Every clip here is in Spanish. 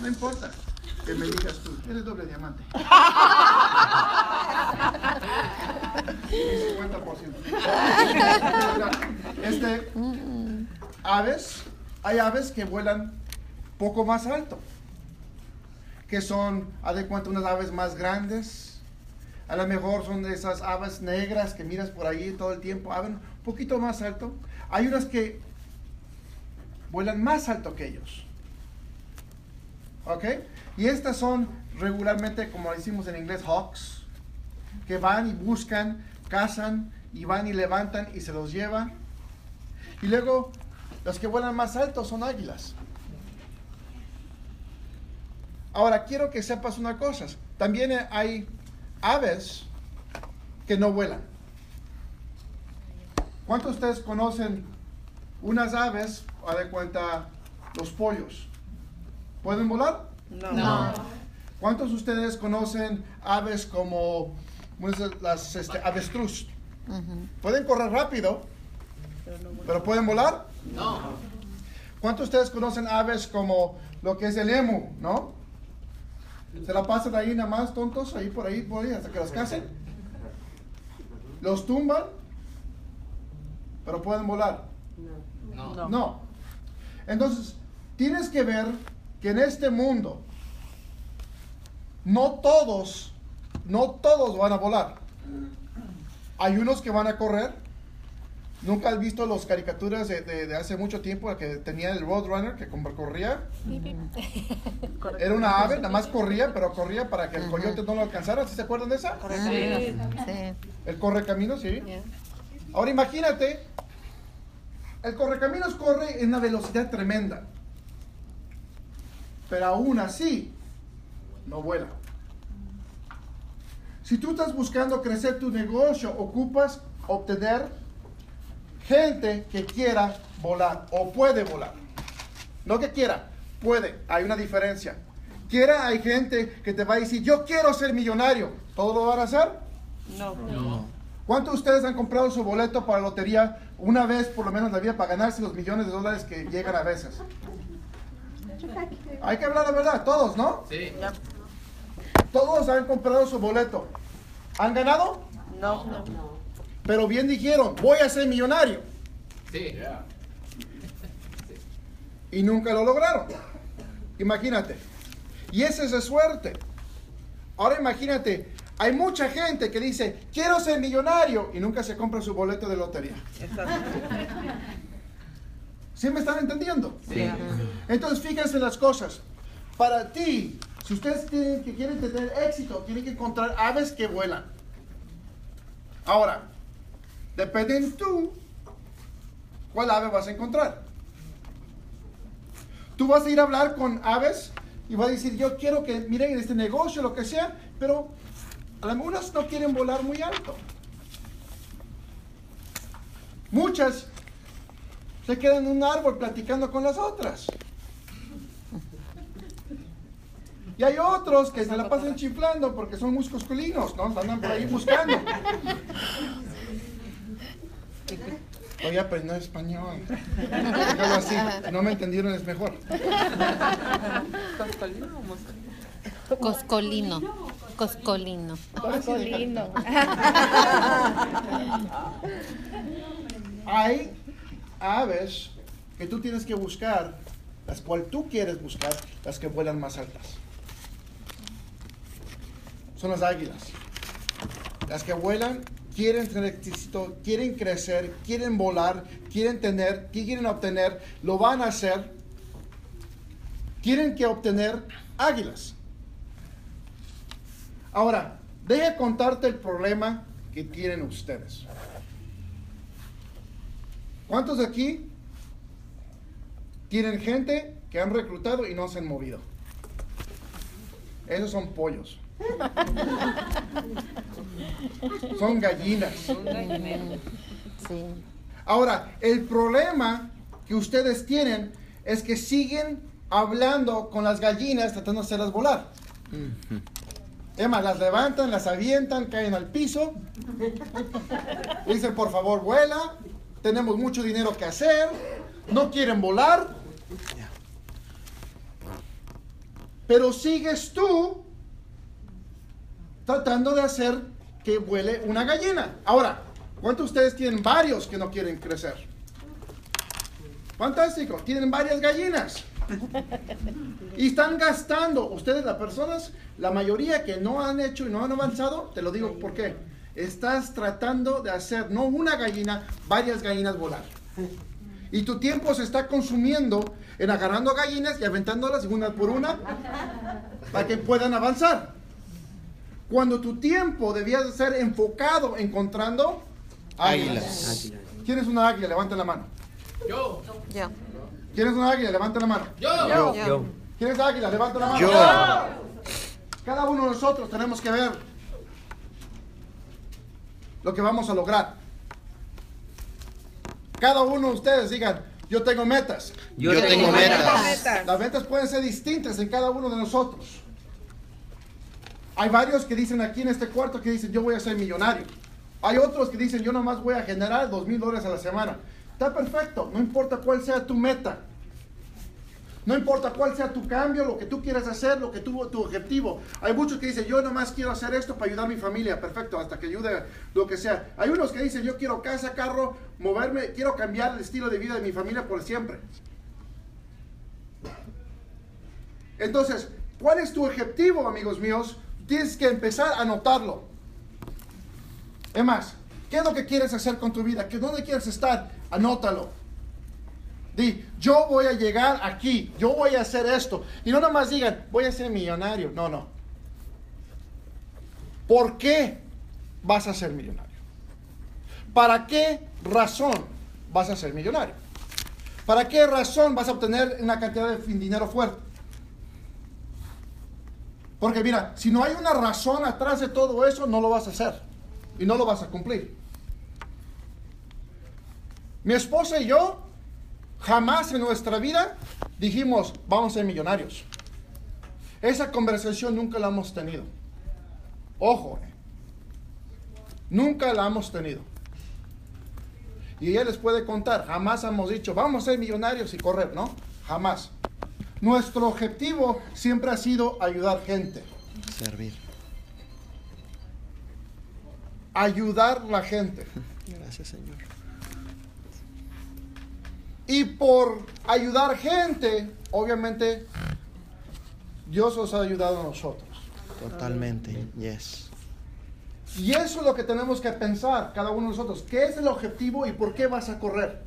No importa que me digas tú, eres doble diamante. 50%. Este, aves, hay aves que vuelan poco más alto, que son, haz de cuenta, unas aves más grandes. A lo mejor son de esas aves negras que miras por ahí todo el tiempo, aves un poquito más alto. Hay unas que vuelan más alto que ellos. ¿Ok? Y estas son regularmente, como decimos en inglés, hawks, que van y buscan, cazan y van y levantan y se los llevan. Y luego los que vuelan más alto son águilas. Ahora, quiero que sepas una cosa. También hay aves que no vuelan. ¿Cuántos de ustedes conocen unas aves, a de cuenta, los pollos? ¿Pueden volar? No. ¿Cuántos de ustedes conocen aves como las este, avestruz? Pueden correr rápido, pero ¿pueden volar? No. ¿Cuántos de ustedes conocen aves como lo que es el emu, no? Se la pasan ahí nada más tontos, ahí por ahí, por ahí, hasta que los casen. Los tumban, pero pueden volar. No. No. Entonces, tienes que ver que en este mundo no todos, no todos van a volar. Hay unos que van a correr. ¿Nunca has visto las caricaturas de, de, hace mucho tiempo que tenía el Roadrunner que corría? Era una ave, nada más corría, pero corría para que el coyote no lo alcanzara. ¿Sí se acuerdan de esa? Sí. El correcamino, sí. Ahora imagínate, el correcaminos corre en una velocidad tremenda pero aún así no vuela. Si tú estás buscando crecer tu negocio, ocupas obtener gente que quiera volar o puede volar. No que quiera, puede. Hay una diferencia. Quiera, hay gente que te va a decir, yo quiero ser millonario. ¿Todo lo van a hacer? No. No. ¿Cuántos de ustedes han comprado su boleto para la lotería una vez por lo menos en la vida para ganarse los millones de dólares que llegan a veces? Hay que hablar la verdad, todos, ¿no? Sí. Todos han comprado su boleto. ¿Han ganado? No. Pero bien dijeron, voy a ser millonario. Sí. Y nunca lo lograron. Imagínate. Y esa es de suerte. Ahora imagínate, hay mucha gente que dice, quiero ser millonario y nunca se compra su boleto de lotería. ¿Sí me están entendiendo? Sí. Entonces fíjense en las cosas. Para ti, si ustedes tienen, que quieren tener éxito, tienen que encontrar aves que vuelan. Ahora, depende en tú cuál ave vas a encontrar. Tú vas a ir a hablar con aves y vas a decir, yo quiero que miren este negocio, lo que sea, pero algunas no quieren volar muy alto. Muchas se quedan en un árbol platicando con las otras. Y hay otros que se la pasan chiflando porque son muy coscolinos, ¿no? Andan por ahí buscando. Voy a aprender español. Déjalo así. Si no me entendieron es mejor. Coscolino. Coscolino. Coscolino. Hay aves que tú tienes que buscar, las cuales tú quieres buscar, las que vuelan más altas. Son las águilas. Las que vuelan quieren tener éxito, quieren crecer, quieren volar, quieren tener, quieren obtener, lo van a hacer. Tienen que obtener águilas. Ahora, deje contarte el problema que tienen ustedes. ¿Cuántos de aquí tienen gente que han reclutado y no se han movido? Esos son pollos. Son gallinas. Sí. Ahora, el problema que ustedes tienen es que siguen hablando con las gallinas tratando de hacerlas volar. Más, las levantan, las avientan, caen al piso. Dicen, por favor, vuela. Tenemos mucho dinero que hacer. No quieren volar. pero sigues tú tratando de hacer que vuele una gallina. Ahora, ¿cuántos de ustedes tienen varios que no quieren crecer? Fantástico, tienen varias gallinas. Y están gastando, ustedes las personas, la mayoría que no han hecho y no han avanzado, te lo digo por qué. Estás tratando de hacer no una gallina, varias gallinas volar. Y tu tiempo se está consumiendo en agarrando gallinas y aventándolas una por una para que puedan avanzar. Cuando tu tiempo debía de ser enfocado encontrando águilas. ¿Quién es una águila? Levanta la mano. Yo. Yo. ¿Quién es una águila? Levanta la mano. Yo. Yo. Yo. ¿Quién es águila? Levanta la mano. Yo. Cada uno de nosotros tenemos que ver lo que vamos a lograr. Cada uno de ustedes digan, yo tengo metas. Yo tengo metas. Las metas pueden ser distintas en cada uno de nosotros. Hay varios que dicen aquí en este cuarto que dicen, yo voy a ser millonario. Hay otros que dicen, yo nomás voy a generar dos mil dólares a la semana. Está perfecto, no importa cuál sea tu meta. No importa cuál sea tu cambio, lo que tú quieras hacer, lo que tu, tu objetivo. Hay muchos que dicen, yo nomás quiero hacer esto para ayudar a mi familia. Perfecto, hasta que ayude lo que sea. Hay unos que dicen, yo quiero casa, carro, moverme, quiero cambiar el estilo de vida de mi familia por siempre. Entonces, ¿cuál es tu objetivo, amigos míos? Tienes que empezar a anotarlo. Es más, ¿qué es lo que quieres hacer con tu vida? ¿Qué, ¿Dónde quieres estar? Anótalo. Di, yo voy a llegar aquí, yo voy a hacer esto. Y no nomás digan, voy a ser millonario. No, no. ¿Por qué vas a ser millonario? ¿Para qué razón vas a ser millonario? ¿Para qué razón vas a obtener una cantidad de dinero fuerte? Porque mira, si no hay una razón atrás de todo eso, no lo vas a hacer y no lo vas a cumplir. Mi esposa y yo jamás en nuestra vida dijimos, vamos a ser millonarios. Esa conversación nunca la hemos tenido. Ojo, eh. nunca la hemos tenido. Y ella les puede contar, jamás hemos dicho, vamos a ser millonarios y correr, ¿no? Jamás. Nuestro objetivo siempre ha sido ayudar gente. Servir. Ayudar la gente. Gracias, Señor. Y por ayudar gente, obviamente, Dios os ha ayudado a nosotros. Totalmente. Yes. Y eso es lo que tenemos que pensar cada uno de nosotros. ¿Qué es el objetivo y por qué vas a correr?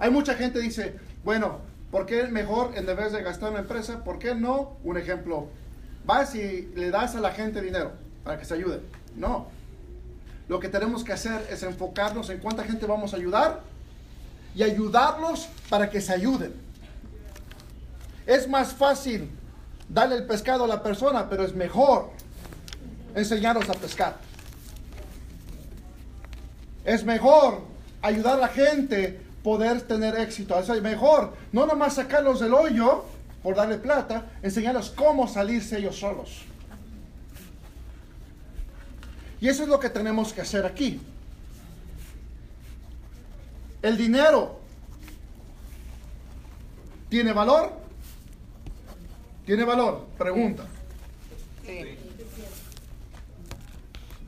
Hay mucha gente que dice, bueno, ¿por qué es mejor en vez de gastar en una empresa? ¿Por qué no? Un ejemplo, vas y le das a la gente dinero para que se ayude. No. Lo que tenemos que hacer es enfocarnos en cuánta gente vamos a ayudar y ayudarlos para que se ayuden. Es más fácil darle el pescado a la persona, pero es mejor enseñarlos a pescar. Es mejor ayudar a la gente poder tener éxito. Es mejor no nomás sacarlos del hoyo por darle plata, enseñarles cómo salirse ellos solos. Y eso es lo que tenemos que hacer aquí. El dinero tiene valor. ¿Tiene valor? Pregunta.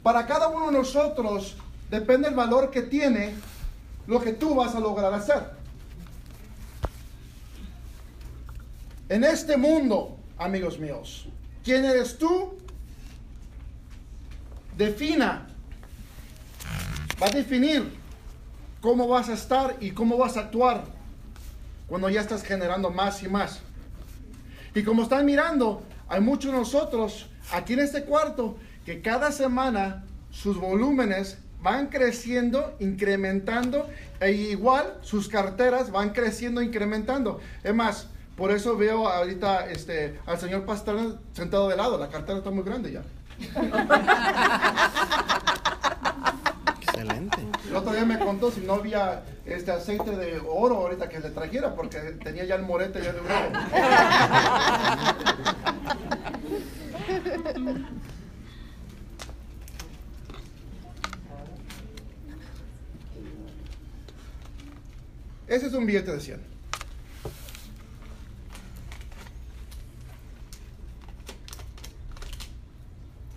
Para cada uno de nosotros depende el valor que tiene lo que tú vas a lograr hacer. En este mundo, amigos míos, ¿quién eres tú? Defina, va a definir cómo vas a estar y cómo vas a actuar cuando ya estás generando más y más. Y como están mirando, hay muchos de nosotros aquí en este cuarto que cada semana sus volúmenes van creciendo, incrementando, e igual sus carteras van creciendo, incrementando. Es más, por eso veo ahorita este, al señor pastor sentado de lado, la cartera está muy grande ya. Excelente. El otro día me contó si no había este aceite de oro ahorita que le trajera porque tenía ya el morete ya de oro. Ese es un billete de 100.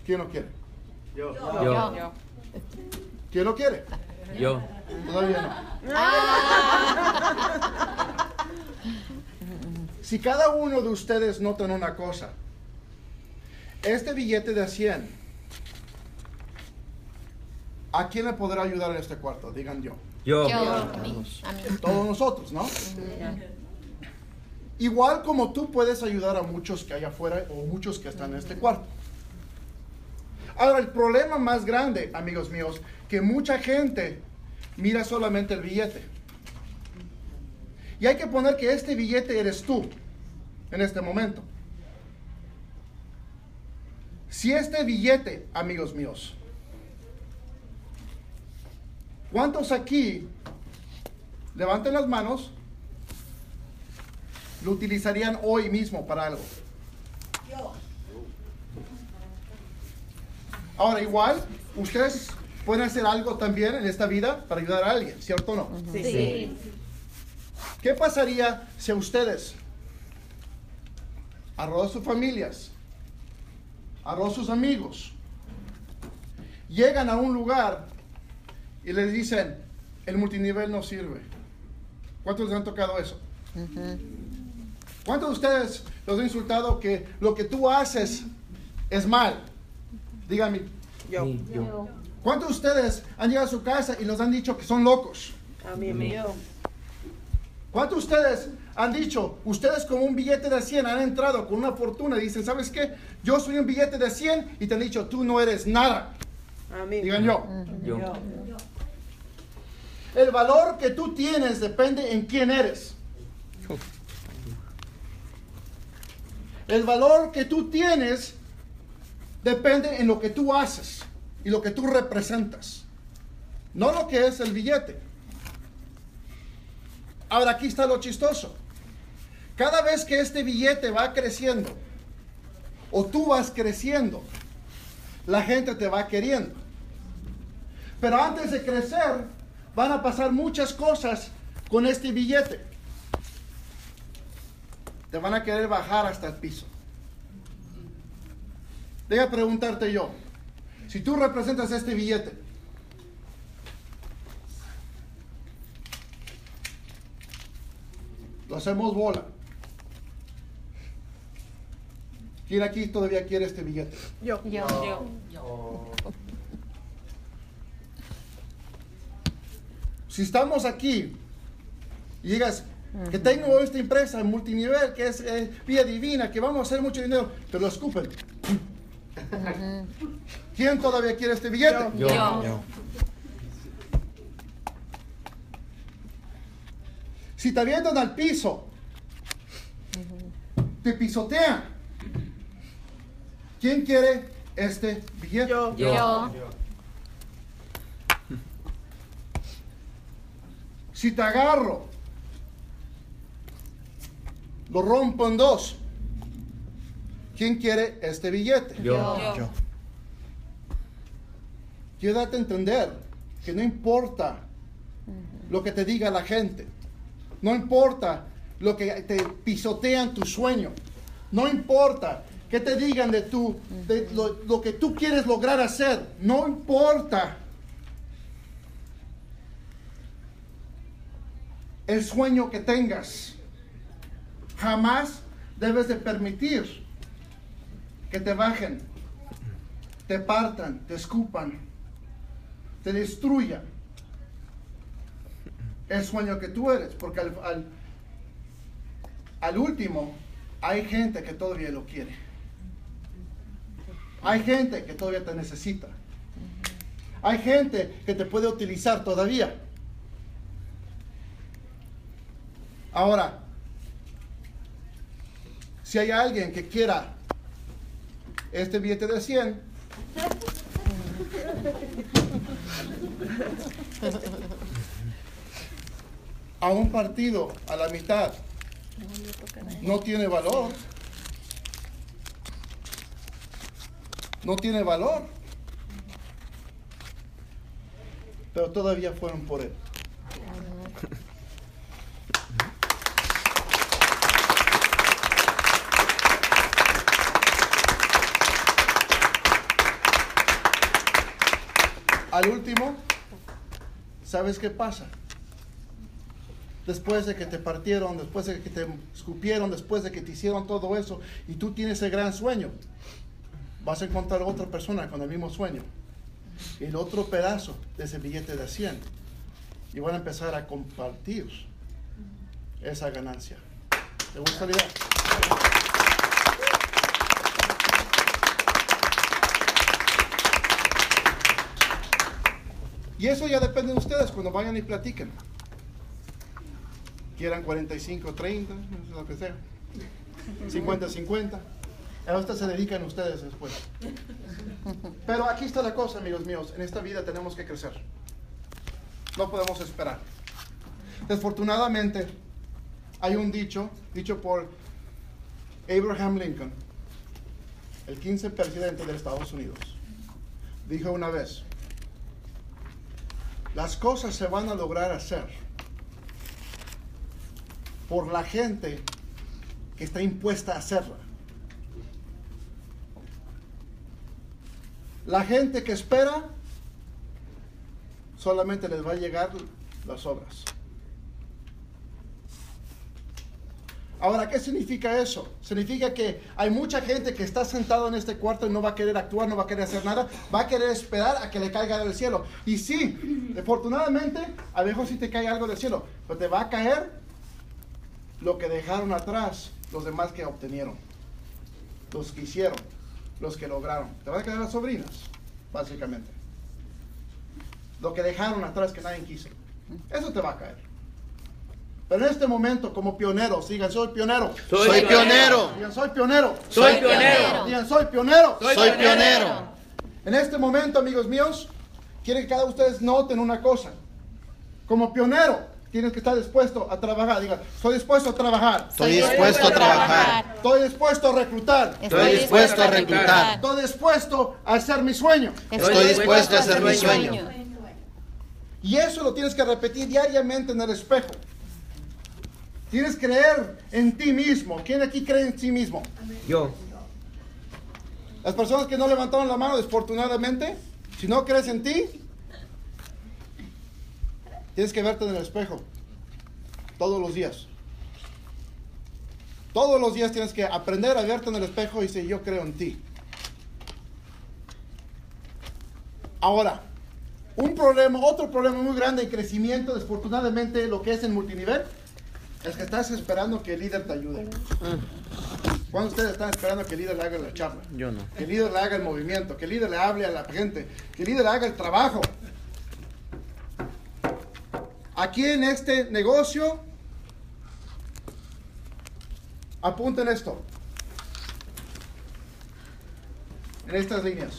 ¿Quién lo quiere? Yo. ¿Quién lo quiere? Yo. Todavía no. Si cada uno de ustedes notan una cosa, este billete de 100, ¿a quién le podrá ayudar en este cuarto? Digan yo. Yo. Yo, a mí, a mí. Todos nosotros, ¿no? Igual como tú puedes ayudar a muchos que hay afuera o muchos que están en este cuarto. Ahora, el problema más grande, amigos míos, que mucha gente mira solamente el billete. Y hay que poner que este billete eres tú en este momento. Si este billete, amigos míos, ¿cuántos aquí levanten las manos? Lo utilizarían hoy mismo para algo. Ahora, igual, ustedes pueden hacer algo también en esta vida para ayudar a alguien, ¿cierto o no? Sí. ¿Qué pasaría si a ustedes, a todas sus familias, a todos sus amigos, llegan a un lugar y les dicen, el multinivel no sirve? ¿Cuántos les han tocado eso? ¿Cuántos de ustedes los han insultado que lo que tú haces es mal? Díganme. Yo. Yo. ¿Cuántos de ustedes han llegado a su casa y los han dicho que son locos? A mí mío. ¿Cuántos de ustedes han dicho, ustedes como un billete de 100 han entrado con una fortuna y dicen, ¿sabes qué? Yo soy un billete de 100 y te han dicho, tú no eres nada. A mí. Digan yo. Yo. El valor que tú tienes depende en quién eres. El valor que tú tienes depende en lo que tú haces y lo que tú representas. No lo que es el billete. Ahora aquí está lo chistoso. Cada vez que este billete va creciendo o tú vas creciendo, la gente te va queriendo. Pero antes de crecer, van a pasar muchas cosas con este billete. Te van a querer bajar hasta el piso. Deja preguntarte yo, si tú representas este billete, lo hacemos bola. ¿Quién aquí todavía quiere este billete? Yo. Yo. Si estamos aquí y digas que tengo esta empresa multinivel que es eh, vía divina, que vamos a hacer mucho dinero, te lo escupen. ¿Quién todavía quiere este billete? Yo. Yo. Si te avientan al piso, te pisotean. ¿Quién quiere este billete? Yo. Yo. Si te agarro, lo rompo en dos. ¿Quién quiere este billete? Yo. Yo. Quiero darte a entender que no importa lo que te diga la gente, no importa lo que te pisotean tu sueño, no importa que te digan de, tu, de lo, lo que tú quieres lograr hacer, no importa. El sueño que tengas, jamás debes de permitir que te bajen, te partan, te escupan, te destruyan el sueño que tú eres, porque al, al, al último hay gente que todavía lo quiere. Hay gente que todavía te necesita. Hay gente que te puede utilizar todavía. Ahora, si hay alguien que quiera este billete de 100, a un partido a la mitad no tiene valor. No tiene valor. Pero todavía fueron por él. Al último, ¿sabes qué pasa? Después de que te partieron, después de que te escupieron, después de que te hicieron todo eso, y tú tienes ese gran sueño, vas a encontrar otra persona con el mismo sueño, el otro pedazo de ese billete de 100, y van a empezar a compartir esa ganancia. ¿Te gusta la? Y eso ya depende de ustedes cuando vayan y platiquen. Quieran 45, 30, lo que sea. 50, 50. A se dedican ustedes después. Pero aquí está la cosa, amigos míos. En esta vida tenemos que crecer. No podemos esperar. Desafortunadamente, hay un dicho, dicho por Abraham Lincoln, el 15 presidente de Estados Unidos. Dijo una vez, las cosas se van a lograr hacer por la gente que está impuesta a hacerla. La gente que espera solamente les va a llegar las obras. Ahora, ¿qué significa eso? Significa que hay mucha gente que está sentado en este cuarto y no va a querer actuar, no va a querer hacer nada, va a querer esperar a que le caiga del cielo. Y sí, afortunadamente, a lo mejor sí te cae algo del cielo, pero te va a caer lo que dejaron atrás los demás que obtenieron, los que hicieron, los que lograron. Te van a caer las sobrinas, básicamente. Lo que dejaron atrás que nadie quiso. Eso te va a caer. Pero en este momento, como pioneros, digan, soy pionero. Soy pionero. Digan, soy pionero. Soy pionero. Digan, soy pionero. Soy pionero. En este momento, amigos míos, quiero que cada uno de ustedes noten una cosa. Como pionero, tienes que estar dispuesto a trabajar. Digan, estoy dispuesto a trabajar. Estoy dispuesto a trabajar. Estoy dispuesto a reclutar. Estoy dispuesto a reclutar. Estoy dispuesto a hacer mi sueño. Estoy dispuesto a hacer mi sueño. Y eso lo tienes que repetir diariamente en el espejo. Tienes que creer en ti mismo. ¿Quién aquí cree en sí mismo? Yo. Las personas que no levantaron la mano, desafortunadamente, si no crees en ti, tienes que verte en el espejo todos los días. Todos los días tienes que aprender a verte en el espejo y decir, yo creo en ti. Ahora, un problema, otro problema muy grande en crecimiento, desafortunadamente, lo que es en multinivel, es que estás esperando que el líder te ayude. ¿Cuándo ustedes están esperando que el líder le haga la charla? Yo no. Que el líder le haga el movimiento, que el líder le hable a la gente, que el líder haga el trabajo. Aquí en este negocio, apunten esto. En estas líneas.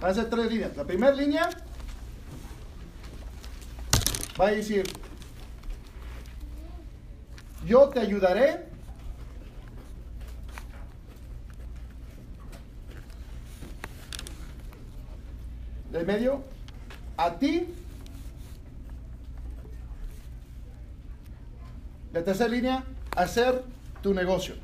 Van a ser tres líneas. La primera línea va a decir, yo te ayudaré del medio a ti. La tercera línea, hacer tu negocio.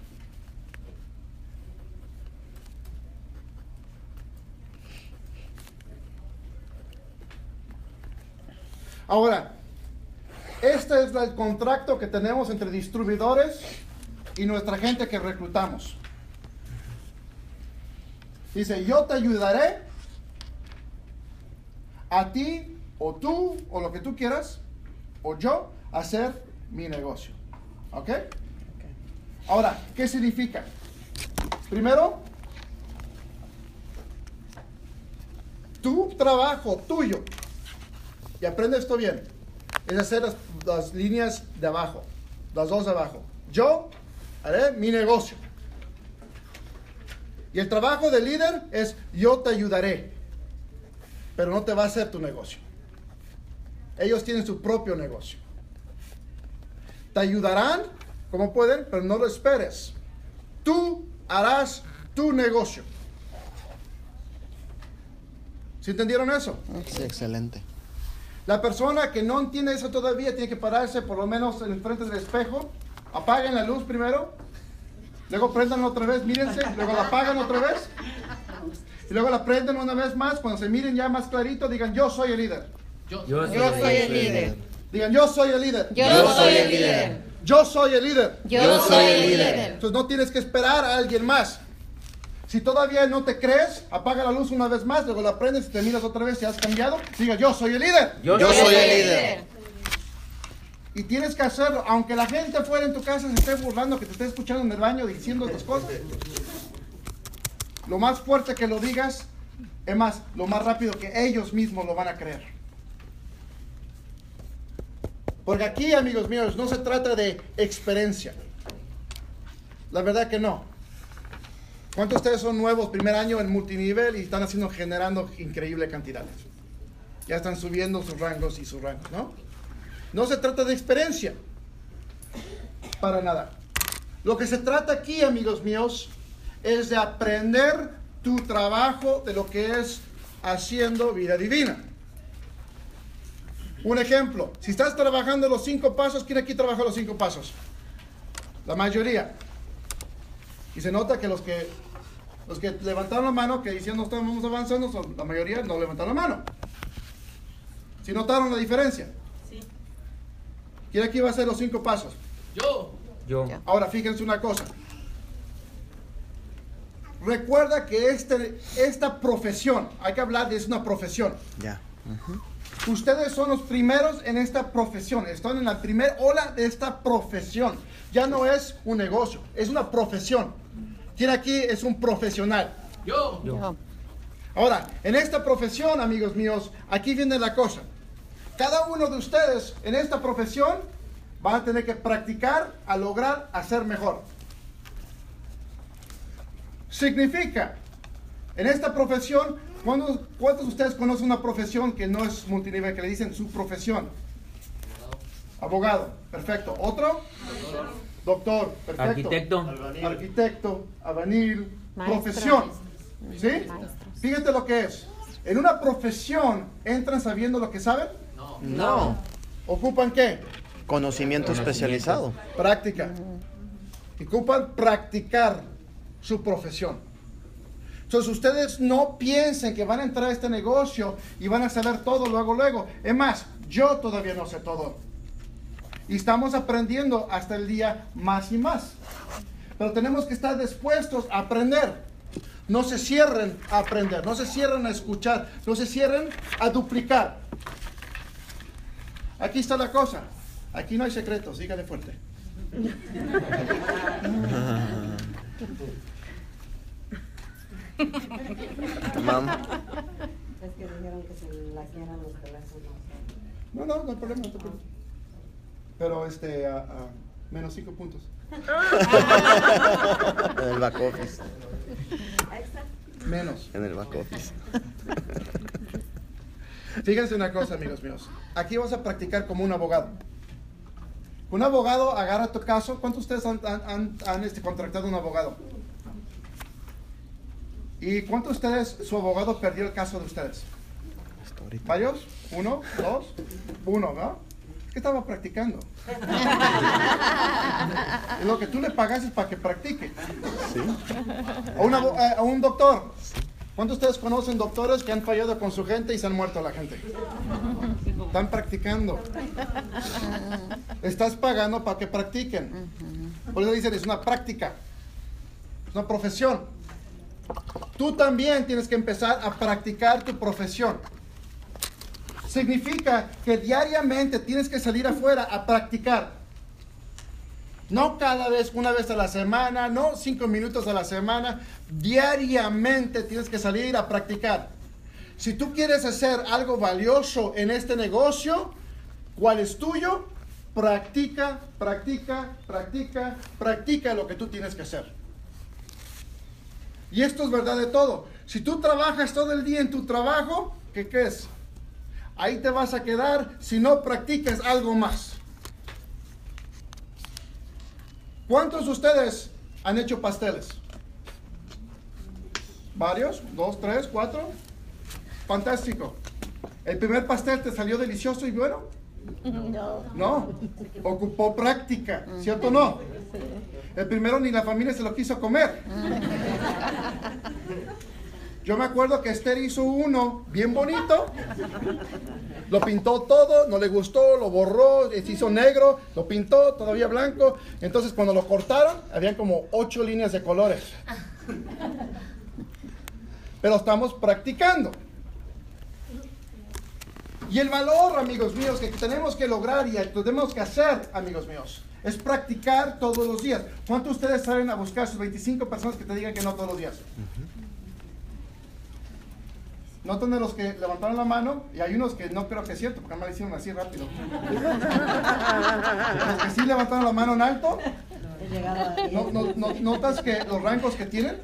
Ahora, este es el contrato que tenemos entre distribuidores y nuestra gente que reclutamos. Dice, yo te ayudaré a ti o tú o lo que tú quieras o yo a hacer mi negocio. ¿Ok? Ahora, ¿qué significa? Primero, tu trabajo tuyo, y aprende esto bien, es hacer las, las líneas de abajo, las dos de abajo. Yo haré mi negocio. Y el trabajo del líder es yo te ayudaré, pero no te va a hacer tu negocio. Ellos tienen su propio negocio. Te ayudarán como pueden, pero no lo esperes. Tú harás tu negocio. ¿Sí entendieron eso? Sí, excelente. La persona que no entiende eso todavía tiene que pararse por lo menos en el frente del espejo. Apaguen la luz primero. Luego prendan otra vez, mírense. Luego la apagan otra vez. Y luego la prenden una vez más, cuando se miren ya más clarito, digan yo soy el líder. Yo, Yo soy el líder. Digan yo soy el líder. Yo soy el líder. Yo soy el líder. Yo soy el líder. Entonces no tienes que esperar a alguien más. Si todavía no te crees, apaga la luz una vez más, luego la prendes y te miras otra vez si has cambiado. Diga yo soy el líder. Yo soy el líder. Y tienes que hacerlo, aunque la gente afuera en tu casa se esté burlando, que te esté escuchando en el baño diciendo tus cosas. Lo más fuerte que lo digas, es más, lo más rápido que ellos mismos lo van a creer. Porque aquí, amigos míos, no se trata de experiencia. La verdad que no. ¿Cuántos de ustedes son nuevos, primer año en multinivel y están haciendo, generando increíble cantidades? Ya están subiendo sus rangos y sus rangos, ¿no? No se trata de experiencia. Para nada. Lo que se trata aquí, amigos míos, es de aprender tu trabajo de lo que es haciendo vida divina. Un ejemplo, si estás trabajando los cinco pasos, ¿quién aquí trabaja los cinco pasos? La mayoría. Y se nota que los que los que levantaron la mano, que diciendo estamos avanzando, son, la mayoría no levantaron la mano. ¿Si notaron la diferencia? ¿Quién aquí va a hacer los cinco pasos? yo. Yo. Ahora, fíjense una cosa. Recuerda que este, esta profesión, hay que hablar de es una profesión. Ya. Ustedes son los primeros en esta profesión. Están en la primera ola de esta profesión. Ya no es un negocio, es una profesión. ¿Quién aquí es un profesional? Yo. Yo. Ahora, en esta profesión, amigos míos, aquí viene la cosa. Cada uno de ustedes en esta profesión van a tener que practicar a lograr hacer mejor. Significa, en esta profesión, ¿cuántos, cuántos de ustedes conocen una profesión que no es multinivel, que le dicen su profesión? Abogado, perfecto. ¿Otro? Doctor, perfecto. Arquitecto. Arquitecto, albañil, Maestro. profesión. ¿Sí? Maestro. Fíjate lo que es. En una profesión entran sabiendo lo que saben. No. No. ¿Ocupan qué? Conocimiento especializado. Práctica. Ocupan practicar su profesión. Entonces ustedes no piensen que van a entrar a este negocio y van a saber todo luego, luego. Es más, yo todavía no sé todo. Y estamos aprendiendo hasta el día más y más. Pero tenemos que estar dispuestos a aprender. No se cierren a aprender, no se cierren a escuchar, no se cierren a duplicar. Aquí está la cosa. Aquí no hay secretos, dígale fuerte. Mamá. Es que dijeron que se la quieran los teléfonos. No, no, no hay problema, no hay problema. Pero este, a, a menos cinco puntos. En el back office. Menos. En el back office. Fíjense una cosa, amigos míos. Aquí vas a practicar como un abogado. Un abogado agarra tu caso. ¿Cuántos de ustedes han, han- han- han, este, contratado un abogado? ¿Y cuántos de ustedes, su abogado perdió el caso de ustedes? ¿Varios? ¿Uno? ¿Dos? Uno, ¿no? ¿Qué estaba practicando? Lo que tú le pagas es para que practique. Sí. A, una abo- a- a un doctor. ¿Cuántos de ustedes conocen doctores que han fallado con su gente y se han muerto la gente? Están practicando. Estás pagando para que practiquen. Por eso dicen, es una práctica. Es una profesión. Tú también tienes que empezar a practicar tu profesión. Significa que diariamente tienes que salir afuera a practicar. No cada vez, una vez a la semana, no cinco minutos a la semana. Diariamente tienes que salir a practicar. Si tú quieres hacer algo valioso en este negocio, ¿cuál es tuyo? Practica, practica, practica, practica lo que tú tienes que hacer. Y esto es verdad de todo. Si tú trabajas todo el día en tu trabajo, ¿qué crees? Ahí te vas a quedar si no practicas algo más. ¿Cuántos de ustedes han hecho pasteles? ¿Varios? ¿Dos, tres, cuatro? Fantástico. ¿El primer pastel te salió delicioso y bueno? No. No. Ocupó práctica, ¿cierto o no? El primero ni la familia se lo quiso comer. Yo me acuerdo que Esther hizo uno bien bonito. Lo pintó todo, no le gustó, lo borró, se hizo negro, lo pintó todavía blanco. Entonces cuando lo cortaron, habían como ocho líneas de colores. Pero estamos practicando. Y el valor, amigos míos, que tenemos que lograr y tenemos que hacer, amigos míos, es practicar todos los días. ¿Cuántos de ustedes salen a buscar sus 25 personas que te digan que no todos los días? Notan de los que levantaron la mano y hay unos que no creo que es cierto, porque me lo hicieron así rápido. Los que sí levantaron la mano en alto, no- no- no- ¿notas que los rangos que tienen?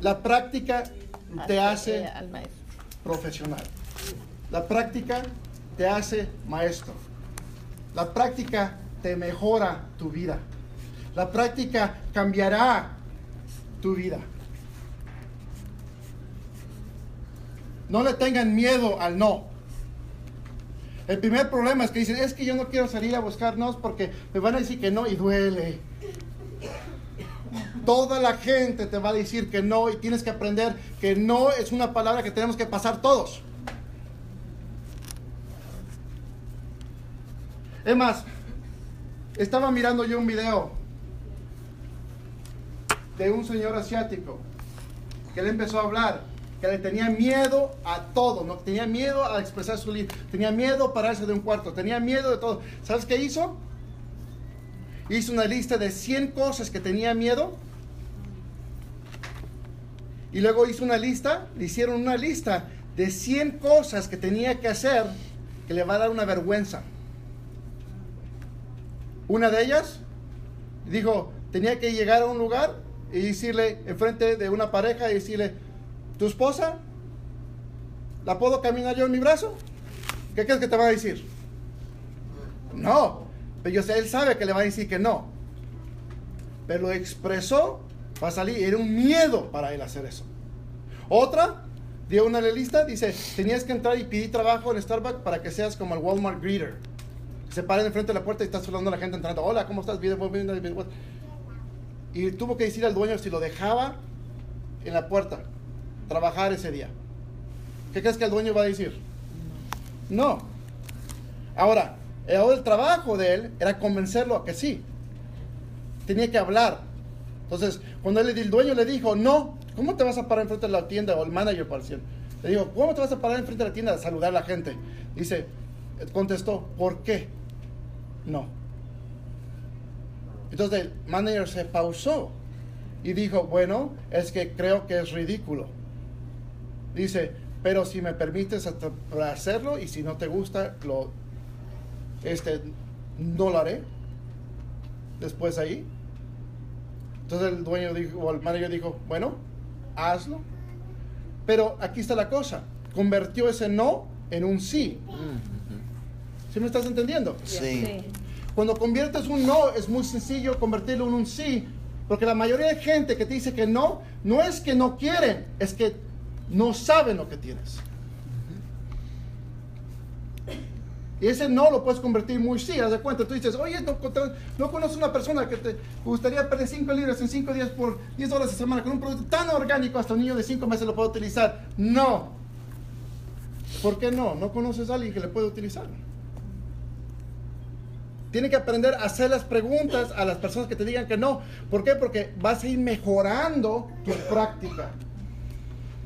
La práctica te hace maestro. profesional. La práctica te hace maestro. La práctica te mejora tu vida. La práctica cambiará tu vida. No le tengan miedo al no. El primer problema es que dicen, es que yo no quiero salir a buscar no porque me van a decir que no y duele. Toda la gente te va a decir que no y tienes que aprender que no es una palabra que tenemos que pasar todos. Es más, estaba mirando yo un video de un señor asiático que le empezó a hablar, que le tenía miedo a todo, no tenía miedo a expresar su líder, tenía miedo a pararse de un cuarto, tenía miedo de todo. ¿Sabes qué hizo? Hizo una lista de 100 cosas que tenía miedo. Y luego hizo una lista, le hicieron una lista de 100 cosas que tenía que hacer que le va a dar una vergüenza. Una de ellas dijo, tenía que llegar a un lugar y decirle, enfrente de una pareja, y decirle, ¿tu esposa? ¿La puedo caminar yo en mi brazo? ¿Qué crees que te va a decir? No, pero él sabe que le va a decir que no. Pero lo expresó para salir, era un miedo para él hacer eso. Otra, dio una lista, dice, tenías que entrar y pedir trabajo en Starbucks para que seas como el Walmart greeter. Se paran enfrente de la puerta y estás saludando a la gente entrando. Hola, ¿cómo estás? Bien, bien, bien. Y tuvo que decir al dueño si lo dejaba en la puerta trabajar ese día. ¿Qué crees que el dueño va a decir? No. Ahora, el, trabajo de él era convencerlo a que sí. Tenía que hablar. Entonces, cuando el dueño le dijo, no, ¿cómo te vas a parar enfrente de la tienda? O el manager, para. Le dijo, ¿cómo te vas a parar enfrente de la tienda a saludar a la gente? Dice, contestó, ¿por qué? No. Entonces el manager se pausó y dijo, bueno, es que creo que es ridículo. Dice, pero si me permites hasta- para hacerlo y si no te gusta, lo, este, no lo haré. Después ahí. Entonces el dueño dijo, o el manager dijo, bueno, hazlo. Pero aquí está la cosa, convirtió ese no en un sí. ¿Sí me estás entendiendo? Sí. Cuando conviertes un no, es muy sencillo convertirlo en un sí. Porque la mayoría de gente que te dice que no, no es que no quieren, es que no saben lo que tienes. Y ese no lo puedes convertir muy sí, haz de cuenta. Tú dices, oye, no, no, no conoces una persona que te gustaría perder 5 libras en 5 días por 10 dólares a semana con un producto tan orgánico, hasta un niño de 5 meses lo puede utilizar. No. ¿Por qué no? No conoces a alguien que le puede utilizar. Tiene que aprender a hacer las preguntas a las personas que te digan que no. ¿Por qué? Porque vas a ir mejorando tu práctica.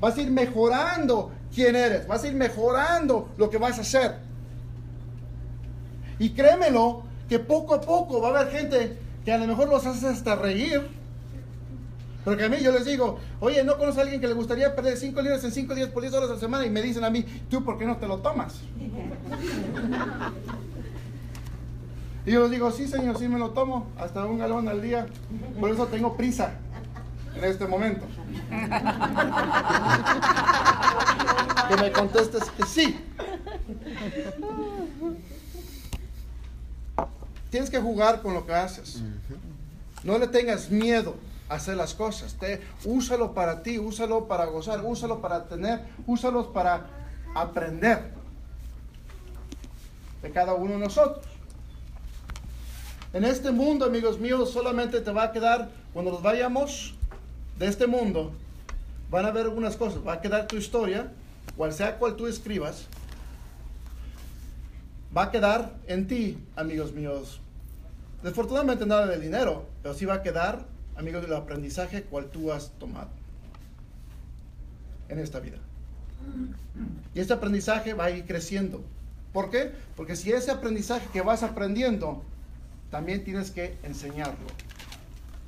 Vas a ir mejorando quién eres. Vas a ir mejorando lo que vas a hacer. Y créemelo, que poco a poco va a haber gente que a lo mejor los haces hasta reír. Porque a mí yo les digo, oye, ¿no conoces a alguien que le gustaría perder 5 libras en 5 días por 10 horas a la semana? Y me dicen a mí, ¿tú por qué no te lo tomas? Y yo les digo, sí, señor, sí me lo tomo, hasta un galón al día. Por eso tengo prisa en este momento. que me contestes que sí. Tienes que jugar con lo que haces. No le tengas miedo a hacer las cosas. Te, úsalo para ti, úsalo para gozar, úsalo para tener, úsalos para aprender de cada uno de nosotros. En este mundo, amigos míos, solamente te va a quedar cuando nos vayamos de este mundo, van a ver algunas cosas. Va a quedar tu historia, cual sea cual tú escribas, va a quedar en ti, amigos míos. Desafortunadamente nada de dinero, pero sí va a quedar, amigos, del aprendizaje cual tú has tomado en esta vida. Y este aprendizaje va a ir creciendo. ¿Por qué? Porque si ese aprendizaje que vas aprendiendo, también tienes que enseñarlo.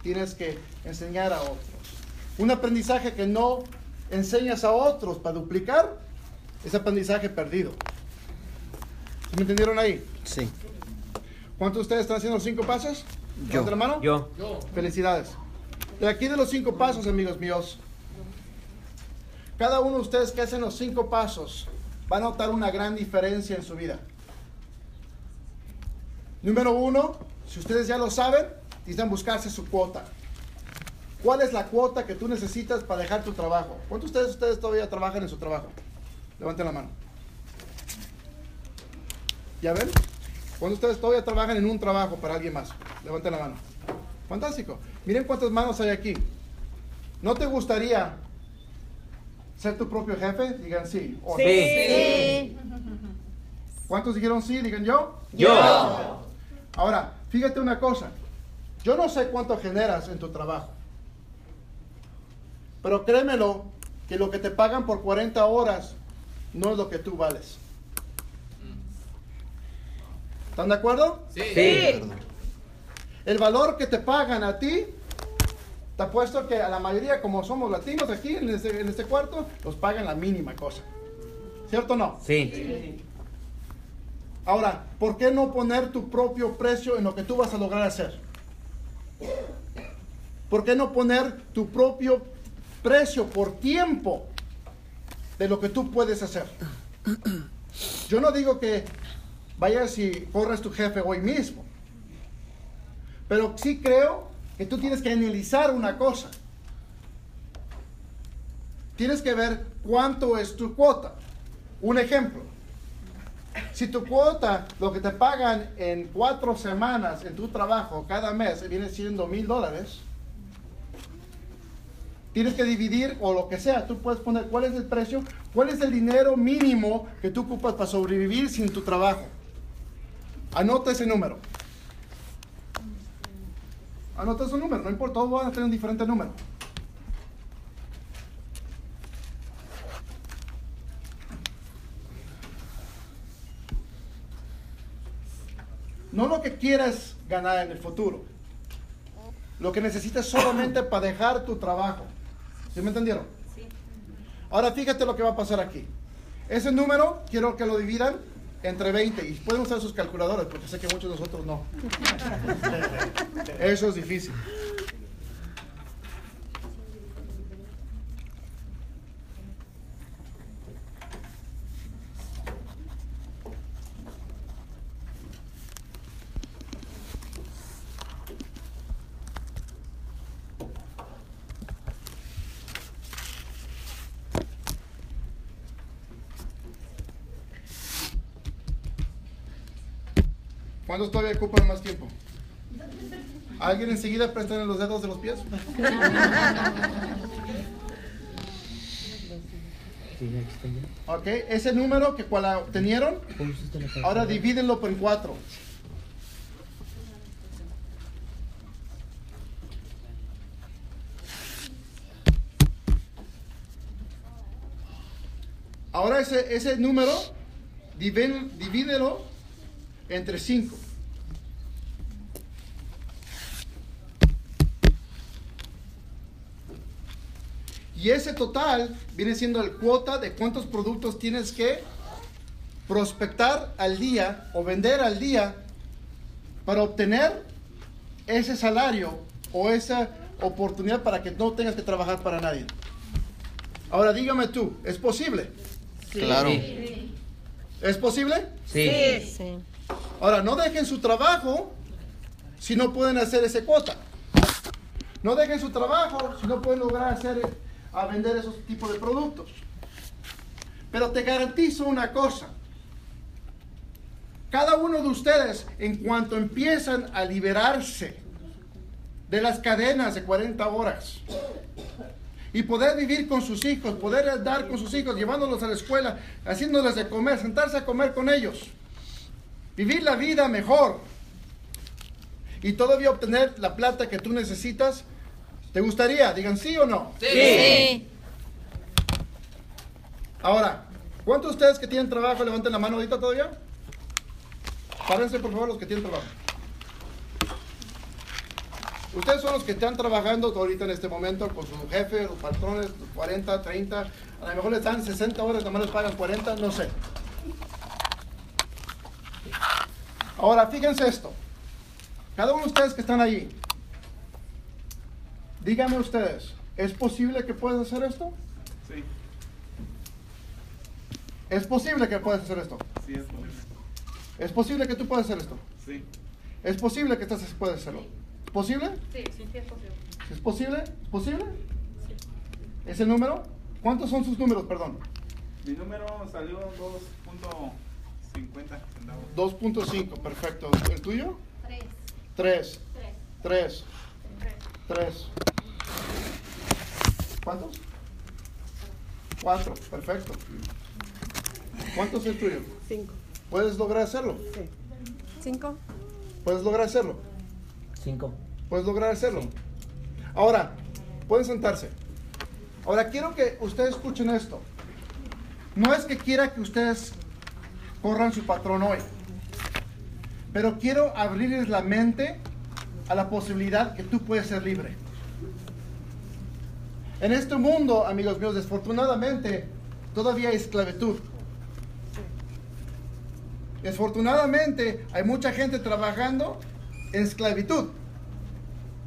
Tienes que enseñar a otros. Un aprendizaje que no enseñas a otros para duplicar, es aprendizaje perdido. ¿Sí ¿Me entendieron ahí? Sí. ¿Cuántos de ustedes están haciendo los cinco pasos? Yo. Yo. Felicidades. De aquí de los cinco pasos, amigos míos, cada uno de ustedes que hacen los cinco pasos va a notar una gran diferencia en su vida. Número uno, si ustedes ya lo saben, necesitan buscarse su cuota. ¿Cuál es la cuota que tú necesitas para dejar tu trabajo? ¿Cuántos de ustedes, ustedes todavía trabajan en su trabajo? Levanten la mano. ¿Ya ven? ¿Cuántos de ustedes todavía trabajan en un trabajo para alguien más? Levanten la mano. Fantástico. Miren cuántas manos hay aquí. ¿No te gustaría ser tu propio jefe? Digan sí. o no. Sí. ¿Cuántos dijeron sí? Digan yo. Yo. Ahora, fíjate una cosa. Yo no sé cuánto generas en tu trabajo. Pero créemelo, que lo que te pagan por 40 horas no es lo que tú vales. ¿Están de acuerdo? Sí. Sí. El valor que te pagan a ti, te apuesto que a la mayoría, como somos latinos aquí en este, en este cuarto, los pagan la mínima cosa. ¿Cierto o no? Sí. Ahora, ¿por qué no poner tu propio precio en lo que tú vas a lograr hacer? ¿Por qué no poner tu propio precio por tiempo de lo que tú puedes hacer? Yo no digo que vayas y corras tu jefe hoy mismo, pero sí creo que tú tienes que analizar una cosa. Tienes que ver cuánto es tu cuota. Un ejemplo. Si tu cuota, lo que te pagan en cuatro semanas en tu trabajo cada mes, viene siendo mil dólares, tienes que dividir o lo que sea. Tú puedes poner cuál es el precio, cuál es el dinero mínimo que tú ocupas para sobrevivir sin tu trabajo. Anota ese número. Anota ese número, no importa, todos van a tener un diferente número. No lo que quieras ganar en el futuro. Lo que necesitas solamente para dejar tu trabajo. ¿Sí me entendieron? Ahora fíjate lo que va a pasar aquí. Ese número quiero que lo dividan entre 20 y pueden usar sus calculadores porque sé que muchos de nosotros no. Eso es difícil. ¿Cuántos todavía ocupan más tiempo? ¿Alguien enseguida presta los dedos de los pies? Ok, ese número que cual obtenieron, ahora divídenlo por cuatro. Ahora ese, ese número, divídelo- entre 5. Y ese total viene siendo el cuota de cuántos productos tienes que prospectar al día o vender al día para obtener ese salario o esa oportunidad para que no tengas que trabajar para nadie. Ahora dígame tú, ¿es posible? Claro. ¿Es posible? Sí. Sí. Ahora, no dejen su trabajo si no pueden hacer ese cuota. No dejen su trabajo si no pueden lograr hacer a vender esos tipos de productos. Pero te garantizo una cosa. Cada uno de ustedes, en cuanto empiezan a liberarse de las cadenas de 40 horas. Y poder vivir con sus hijos, poder dar con sus hijos, llevándolos a la escuela, haciéndoles de comer, sentarse a comer con ellos. Vivir la vida mejor. Y todavía obtener la plata que tú necesitas. ¿Te gustaría? Digan sí o no. Sí. Ahora, ¿cuántos de ustedes que tienen trabajo levanten la mano ahorita todavía? Párense por favor los que tienen trabajo. Ustedes son los que están trabajando ahorita en este momento con su jefe, los patrones, 40, 30, a lo mejor les dan 60 horas, nomás les pagan 40, no sé. Ahora, fíjense esto. Cada uno de ustedes que están ahí, díganme ustedes, ¿es posible que puedas hacer esto? Sí, ¿Es posible que puedas hacer esto? sí es posible. ¿Es posible que tú puedas hacer esto? Sí, ¿Es posible que estás puedes hacerlo? ¿Es posible? Sí, sí, sí, es posible. ¿Es posible? ¿Es posible? ¿Es el número? ¿Cuántos son sus números, perdón? mi número salió 2.50 centavos. 2.5, perfecto. ¿El tuyo? Tres. 3. Tres. 3. 3. ¿Cuántos? 4, perfecto. ¿Cuántos es el tuyo? Cinco. ¿Puedes lograr hacerlo? Sí. ¿Cinco? ¿Puedes lograr hacerlo? Cinco. ¿Puedes lograr hacerlo? Ahora, pueden sentarse. Ahora, quiero que ustedes escuchen esto. No es que quiera que ustedes corran su patrón hoy, pero quiero abrirles la mente a la posibilidad que tú puedes ser libre. En este mundo, amigos míos, desfortunadamente, todavía hay esclavitud. Desfortunadamente, hay mucha gente trabajando en esclavitud.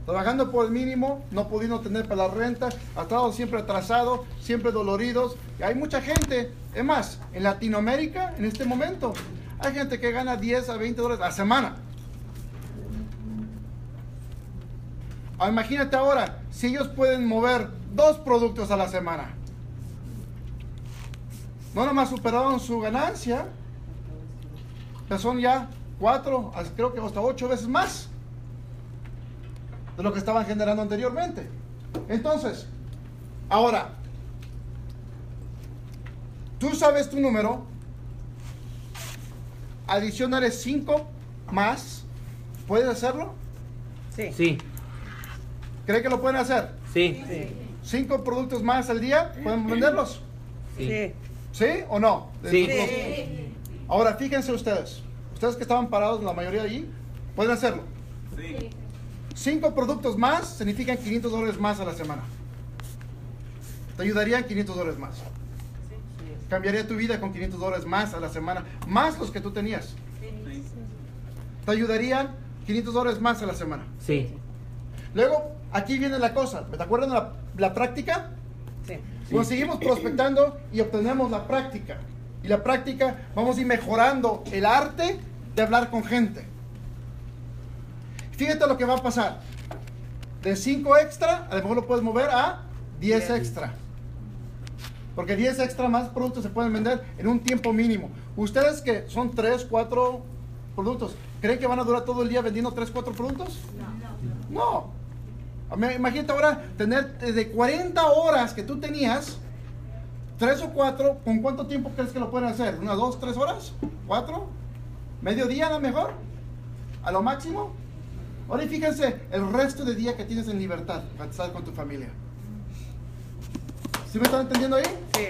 Trabajando por el mínimo, no pudiendo tener para la renta, estado siempre atrasado, siempre doloridos. Y hay mucha gente, es más, en Latinoamérica, en este momento, hay gente que gana 10 a 20 dólares a la semana. Ah, imagínate ahora, si ellos pueden mover dos productos a la semana. No nomás superaron su ganancia, pero son ya cuatro, creo que hasta ocho veces más de lo que estaban generando anteriormente. Entonces, ahora, tú sabes tu número, adicionales 5 más, ¿puedes hacerlo? Sí. Sí. ¿Cree que lo pueden hacer? Sí. Sí. ¿Cinco productos más al día? ¿Pueden venderlos? Sí. ¿Sí o no? Sí. Sí. Ahora, fíjense ustedes, ustedes que estaban parados, la mayoría allí, pueden hacerlo. Sí, Cinco productos más significan 500 dólares más a la semana. Te ayudarían 500 dólares más. Cambiaría tu vida con 500 dólares más a la semana, más los que tú tenías. sí, Te ayudarían 500 dólares más a la semana. Sí. Luego, aquí viene la cosa. ¿Te acuerdan de la, la práctica? Sí. Pues seguimos prospectando y obtenemos la práctica. Y la práctica, vamos a ir mejorando el arte de hablar con gente. Fíjate lo que va a pasar. De 5 extra, a lo mejor lo puedes mover a 10 Diez. extra. Porque 10 extra más productos se pueden vender en un tiempo mínimo. Ustedes que son 3, 4 productos, ¿creen que van a durar todo el día vendiendo 3, 4 productos? No. Me- Imagínate ahora tener de 40 horas que tú tenías, 3 o 4, ¿con cuánto tiempo crees que lo pueden hacer? ¿Una, dos, tres horas? ¿Cuatro? ¿Medio día a lo mejor? ¿A lo máximo? Ahora y fíjense el resto de día que tienes en libertad para estar con tu familia. ¿Sí me están entendiendo ahí? Sí.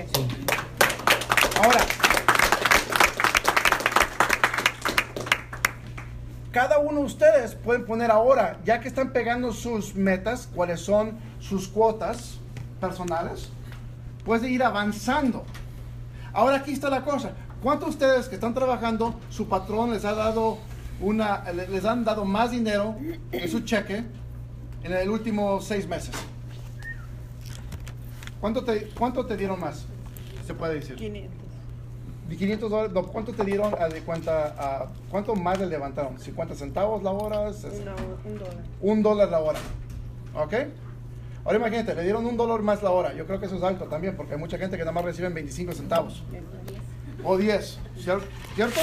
Ahora, cada uno de ustedes pueden poner ahora, ya que están pegando sus metas, cuáles son sus cuotas personales, pueden ir avanzando. Ahora aquí está la cosa. ¿Cuántos de ustedes que están trabajando, su patrón les ha dado una, le- les han dado más dinero en su cheque en el último seis meses? ¿Cuánto te, cuánto te dieron más? Se puede decir. 500. De 500 dólares, ¿cuánto te dieron a de cuenta, a, cuánto más le levantaron? ¿50 centavos la hora? Una- un dólar. Un dólar la hora. ¿Ok? Ahora imagínate, le dieron un dólar más la hora. Yo creo que eso es alto también, porque hay mucha gente que nada más reciben 25 centavos. O 10. ¿cier- ¿Cierto?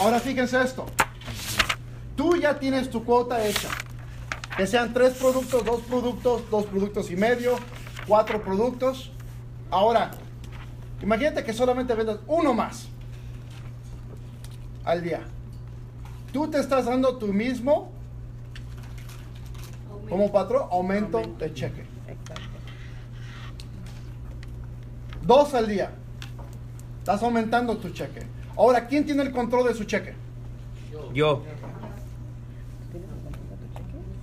Ahora fíjense esto. Tú ya tienes tu cuota hecha. Que sean tres productos, dos productos, dos productos y medio, cuatro productos. Ahora, imagínate que solamente vendas uno más al día. Tú te estás dando tú mismo, como patrón, aumento de cheque. Dos al día. Estás aumentando tu cheque. Ahora, ¿quién tiene el control de su cheque? Yo.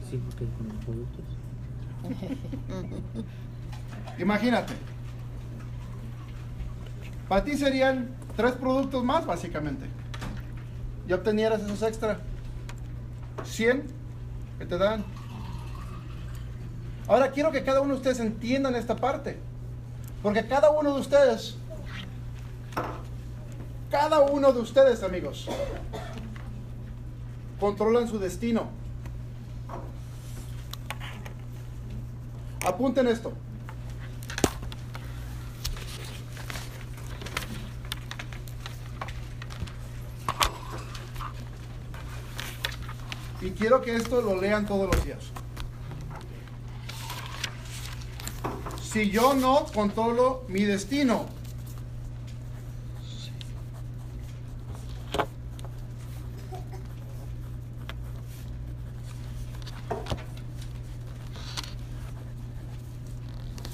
Sí, porque con los productos. Imagínate. Para ti serían tres productos más, básicamente. Y obtenieras esos extra 100 que te dan. Ahora quiero que cada uno de ustedes entiendan esta parte. Porque cada uno de ustedes, cada uno de ustedes, amigos, controlan su destino. Apunten esto. Y quiero que esto lo lean todos los días. Si yo no controlo mi destino,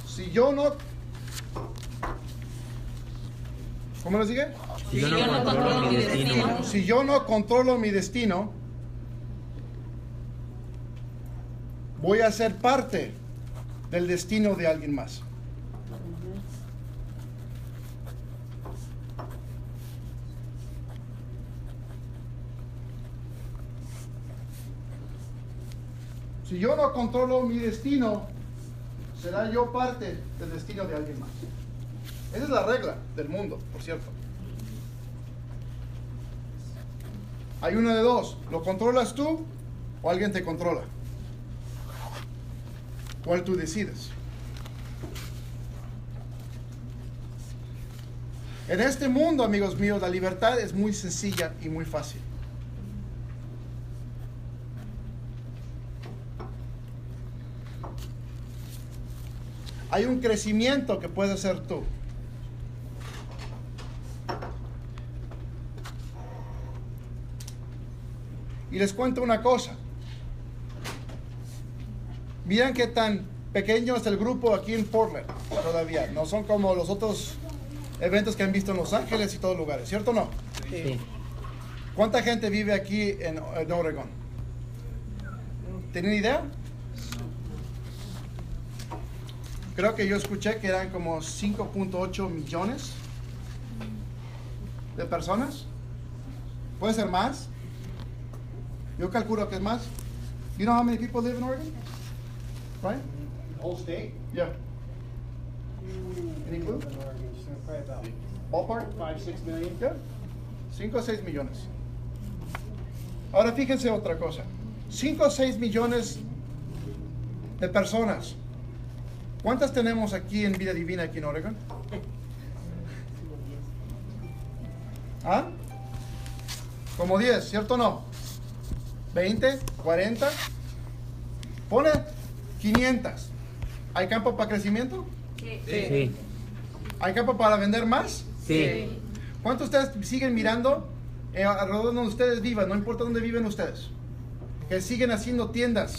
si yo no... ¿Cómo lo sigue? Si yo no controlo mi destino, Si yo no controlo mi destino, voy a ser parte del destino de alguien más. Si yo no controlo mi destino, será yo parte del destino de alguien más. Esa es la regla del mundo, por cierto. Hay uno de dos. ¿Lo controlas tú o alguien te controla? ¿Cuál tú decides? En este mundo, amigos míos, la libertad es muy sencilla y muy fácil. Hay un crecimiento que puedes ser tú. Y les cuento una cosa. Miren qué tan pequeño es el grupo aquí en Portland todavía. No son como los otros eventos que han visto en Los Ángeles y todos lugares, ¿cierto o no? sí. ¿Cuánta gente vive aquí en, en Oregon? ¿Tienen idea? Creo que yo escuché que eran como 5.8 millones de personas. ¿Puede ser más? Yo calculo que es más. You know how many people live in Oregon? Right? Whole state? Yeah. Any clue? Probably about Ballpark? five, six million. Ya, 5 o 6 millones. Ahora fíjense otra cosa. 5 o 6 millones de personas. ¿Cuántas tenemos aquí en Vida Divina, aquí en Oregon? ¿Ah? Como 10, ¿cierto o no? ¿20? ¿40? Pone 500. ¿Hay campo para crecimiento? Sí. ¿Hay campo para vender más? Sí. ¿Cuántos de ustedes siguen mirando eh, alrededor de donde ustedes vivan? No importa dónde viven ustedes. Que siguen haciendo tiendas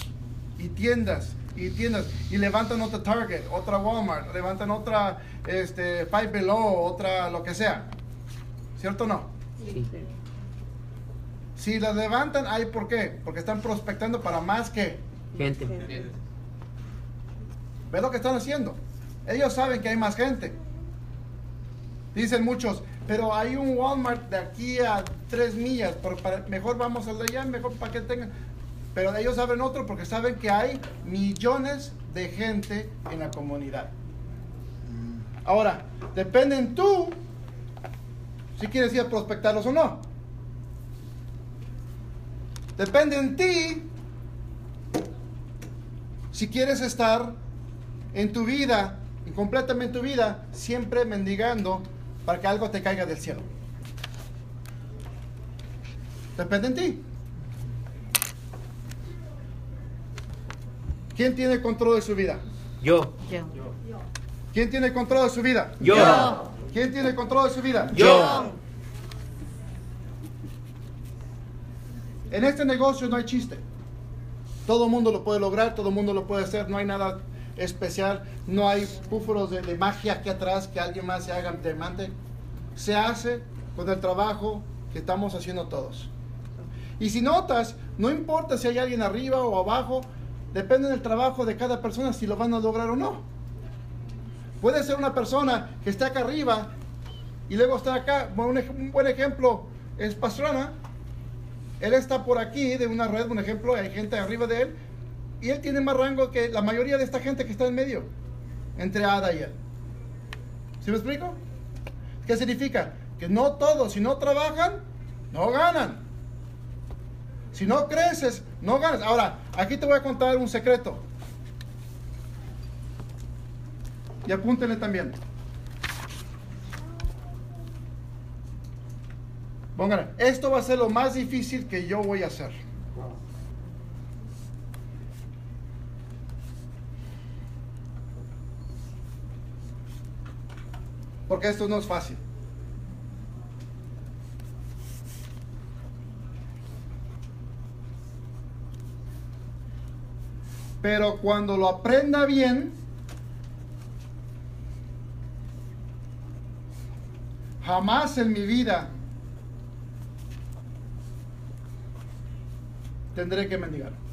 y tiendas y tiendas y levantan otra Target, otra Walmart, levantan otra este, Five Below, otra lo que sea. ¿Cierto o no? Sí. Si las levantan, ¿hay por qué? Porque están prospectando para más que. Gente. ¿Ves lo que están haciendo? Ellos saben que hay más gente. Dicen muchos, pero hay un Walmart de aquí a tres millas, mejor vamos al de allá, mejor para que tengan. Pero ellos abren otro porque saben que hay millones de gente en la comunidad. Ahora, depende en tú si quieres ir a prospectarlos o no. Depende en ti si quieres estar en tu vida y completamente tu vida siempre mendigando para que algo te caiga del cielo. Depende en ti. ¿Quién tiene control de su vida? Yo. Yo. ¿Quién tiene control de su vida? Yo. ¿Quién tiene control de su vida? Yo. En este negocio no hay chiste. Todo el mundo lo puede lograr, todo el mundo lo puede hacer, no hay nada especial, no hay búfalos de, magia aquí atrás que alguien más se haga diamante. Se hace con el trabajo que estamos haciendo todos. Y si notas, no importa si hay alguien arriba o abajo, depende del trabajo de cada persona si lo van a lograr o no. Puede ser una persona que está acá arriba y luego está acá. Un, un buen ejemplo es Pastrana. Él está por aquí de una red, un ejemplo, hay gente arriba de él y él tiene más rango que la mayoría de esta gente que está en medio, entre Ada y él. ¿Sí me explico? ¿Qué significa? Que no todos, si no trabajan, no ganan. Si no creces, no ganas. Ahora, aquí te voy a contar un secreto. Y apúntenle también. Pónganle, esto va a ser lo más difícil que yo voy a hacer. Porque esto no es fácil. Pero cuando lo aprenda bien, jamás en mi vida tendré que mendigar.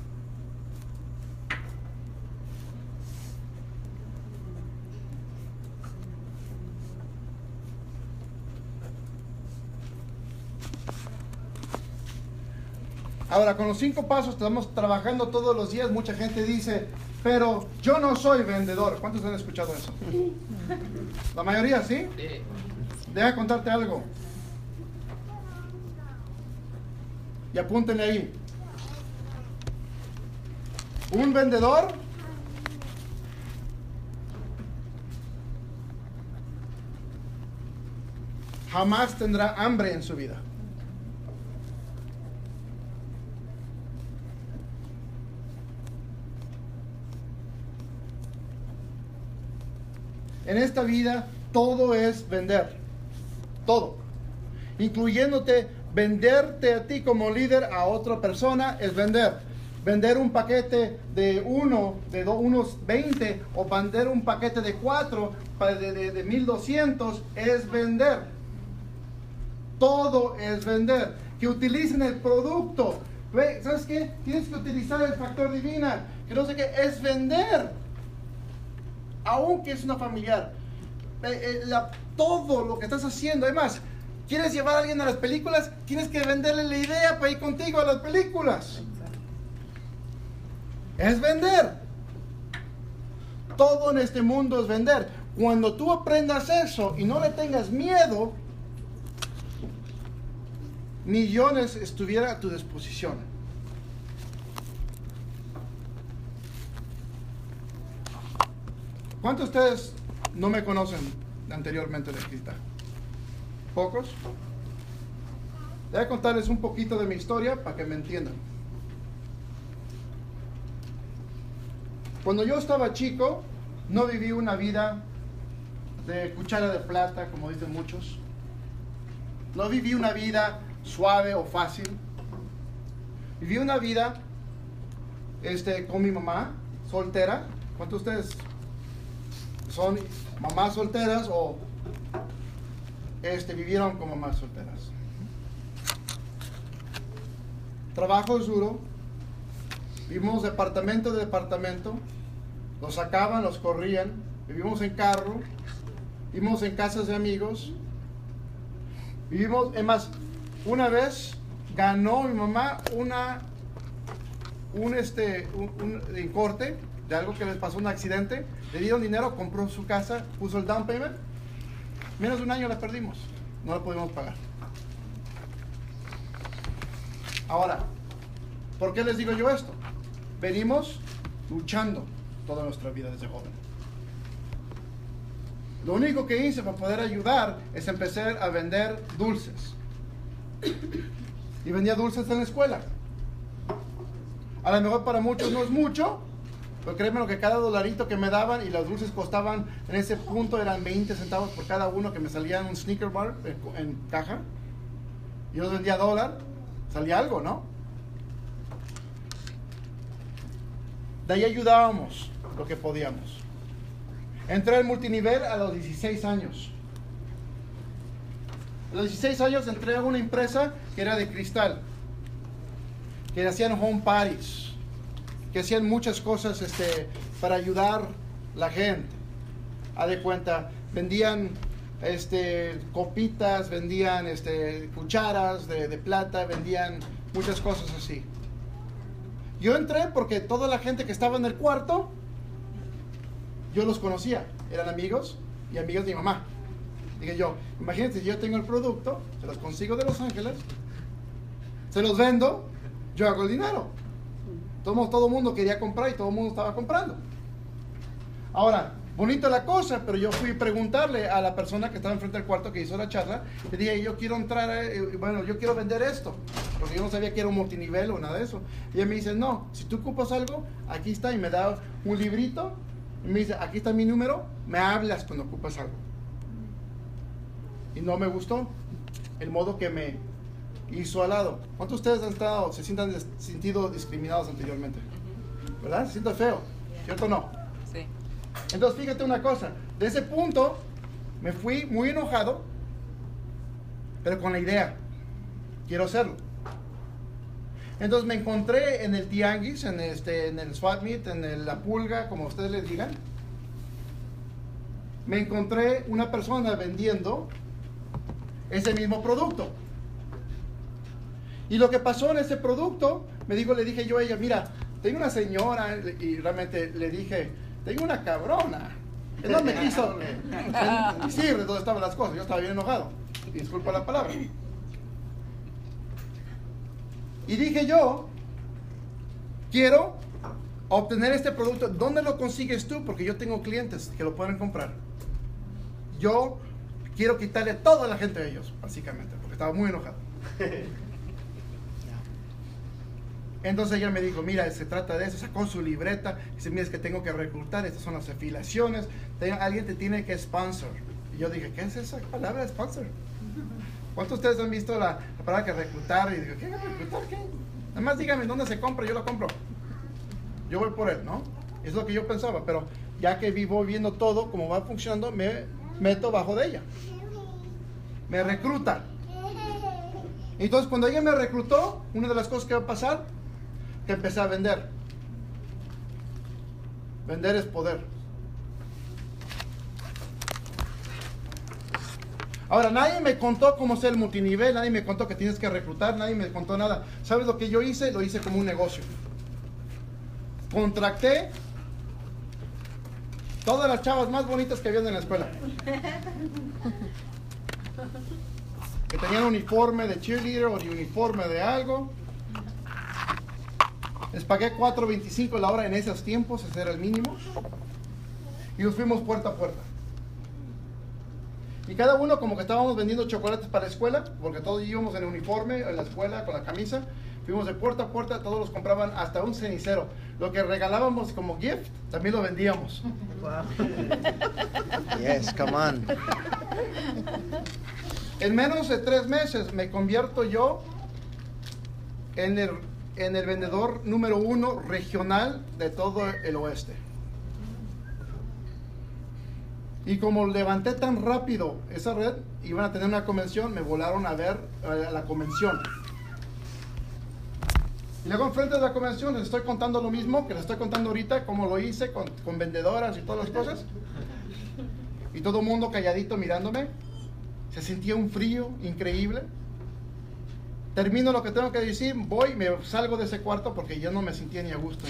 Ahora, con los cinco pasos estamos trabajando todos los días. Mucha gente dice, pero yo no soy vendedor. ¿Cuántos han escuchado eso? La mayoría, ¿sí? Sí. Deja contarte algo. Y apúntenle ahí. Un vendedor jamás tendrá hambre en su vida. En esta vida todo es vender. Todo. Incluyéndote venderte a ti como líder a otra persona es vender. Vender un paquete de uno, de do- unos 20 o vender un paquete de cuatro de, de, de 1200 es vender. Todo es vender. Que utilicen el producto. ¿Sabes qué? Tienes que utilizar el factor divina. Que no sé qué, es vender aunque es una familiar. Eh, eh, todo lo que estás haciendo, además, quieres llevar a alguien a las películas, tienes que venderle la idea para ir contigo a las películas. Es vender. Todo en este mundo es vender. Cuando tú aprendas eso y no le tengas miedo, millones estuviera a tu disposición. ¿Cuántos de ustedes no me conocen anteriormente de escrita? ¿Pocos? Voy a contarles un poquito de mi historia para que me entiendan. Cuando yo estaba chico, no viví una vida de cuchara de plata, como dicen muchos. No viví una vida suave o fácil. Viví una vida este, con mi mamá, soltera. ¿Cuántos de ustedes son mamás solteras o este, vivieron como mamás solteras. Trabajo es duro. Vivimos departamento de departamento. Los sacaban, los corrían. Vivimos en carro. Vivimos en casas de amigos. Vivimos, es más, una vez ganó mi mamá una, un este, un, corte de algo que les pasó un accidente, le dieron dinero, compró su casa, puso el down payment, menos de un año la perdimos, no la pudimos pagar. Ahora, ¿por qué les digo yo esto? Venimos luchando toda nuestra vida desde joven. Lo único que hice para poder ayudar es empezar a vender dulces. Y vendía dulces en la escuela. A lo mejor para muchos no es mucho, Pero créeme lo que cada dolarito que me daban y los dulces costaban en ese punto eran 20 centavos por cada uno que me salía en un sneaker bar en, caja. Yo vendía dólar, salía algo, ¿no? De ahí ayudábamos lo que podíamos. Entré al multinivel a los 16 años. A los 16 años entré a una empresa que era de cristal, que hacían home parties, que hacían muchas cosas este, para ayudar la gente. A de cuenta, vendían este, copitas, vendían este, cucharas de, de plata, vendían muchas cosas así. Yo entré porque toda la gente que estaba en el cuarto, yo los conocía, eran amigos y amigos de mi mamá. Dije yo, imagínense, yo tengo el producto, se los consigo de Los Ángeles, se los vendo, yo hago el dinero. Todo, todo el mundo quería comprar y todo el mundo estaba comprando. Ahora, bonita la cosa, pero yo fui a preguntarle a la persona que estaba enfrente del cuarto que hizo la charla, le dije, yo quiero entrar, a- eh, bueno, yo quiero vender esto, porque yo no sabía que era un multinivel o nada de eso. Y ella me dice, no, si tú ocupas algo, aquí está, y me da un librito, y me dice, aquí está mi número, me hablas cuando ocupas algo. Y no me gustó el modo que me hizo al lado. ¿Cuántos de ustedes han estado, se sientan sentido discriminados anteriormente? ¿Verdad? Se siente feo, ¿cierto o no? Sí. Entonces, fíjate una cosa, de ese punto me fui muy enojado, pero con la idea, quiero hacerlo. Entonces me encontré en el tianguis, en, este, en el swap meet, en el- la pulga, como ustedes les digan. Me encontré una persona vendiendo ese mismo producto. Y lo que pasó en ese producto, me dijo, le dije yo a ella, mira, tengo una señora, y realmente le dije, tengo una cabrona. Él no me quiso decir de dónde estaban las cosas, yo estaba bien enojado. Disculpa la palabra. Y dije yo, quiero obtener este producto. ¿Dónde lo consigues tú? Porque yo tengo clientes que lo pueden comprar. Yo quiero quitarle toda la gente a ellos, básicamente, porque estaba muy enojado. Entonces ella me dijo, mira, se trata de eso, sacó su libreta, dice, mira, es que tengo que reclutar, estas son las afiliaciones, alguien te tiene que sponsor. Y yo dije, ¿qué es esa palabra sponsor? ¿Cuántos de ustedes han visto la, la palabra que reclutar? Y digo, ¿qué reclutar? ¿Qué? Nada más dígame dónde se compra, yo lo compro. Yo voy por él, ¿no? Es lo que yo pensaba, pero ya que vivo viendo todo, cómo va funcionando, me meto bajo de ella. Me recluta. Entonces, cuando ella me reclutó, una de las cosas que va a pasar, que empecé a vender. Vender es poder. Ahora, nadie me contó cómo ser el multinivel, nadie me contó que tienes que reclutar, nadie me contó nada. ¿Sabes lo que yo hice? Lo hice como un negocio. Contracté todas las chavas más bonitas que habían en la escuela. Que tenían uniforme de cheerleader o de uniforme de algo. Les pagué 4.25 la hora en esos tiempos, ese era el mínimo. Y nos fuimos puerta a puerta. Y cada uno como que estábamos vendiendo chocolates para la escuela, porque todos íbamos en uniforme, en la escuela, con la camisa. Fuimos de puerta a puerta, todos los compraban hasta un cenicero. Lo que regalábamos como gift, también lo vendíamos. Yes, come on. En menos de tres meses me convierto yo en el, en el vendedor número uno regional de todo el oeste. Y como levanté tan rápido esa red, iban a tener una convención, me volaron a ver a la convención. Y luego enfrente de la convención les estoy contando lo mismo que les estoy contando ahorita, cómo lo hice con, con vendedoras y todas las cosas. Y todo el mundo calladito mirándome. Se sentía un frío increíble. Termino lo que tengo que decir, voy, me salgo de ese cuarto porque yo no me sentía ni a gusto.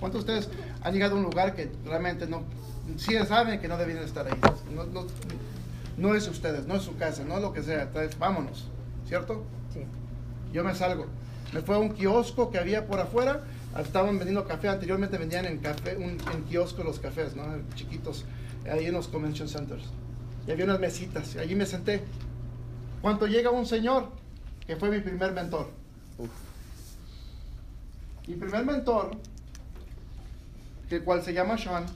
¿Cuántos de ustedes han llegado a un lugar que realmente no, sí saben que no debían estar ahí? No, no- no es ustedes, no es su casa, no es lo que sea. Entonces, vámonos, ¿cierto? Sí. Yo me salgo. Me fue a un kiosco que había por afuera. Estaban vendiendo café. Anteriormente vendían en café, un, en kiosco los cafés, ¿no? Chiquitos, ahí en los convention centers. Y había unas mesitas. Y allí me senté. Cuando llega un señor, que fue mi primer mentor. Mi primer mentor que el cual se llama Sean.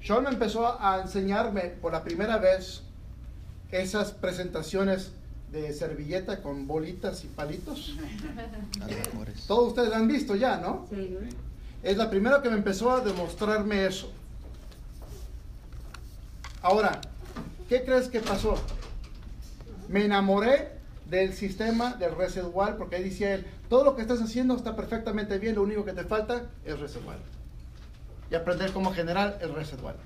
Sean me empezó a enseñarme por la primera vez esas presentaciones de servilleta con bolitas y palitos. Todos ustedes la han visto ya, ¿no? Sí. Es la primera que me empezó a demostrarme eso. Ahora, ¿qué crees que pasó? Me enamoré del sistema del residual porque ahí decía él, todo lo que estás haciendo está perfectamente bien, lo único que te falta es residual. Y aprender cómo generar el residual.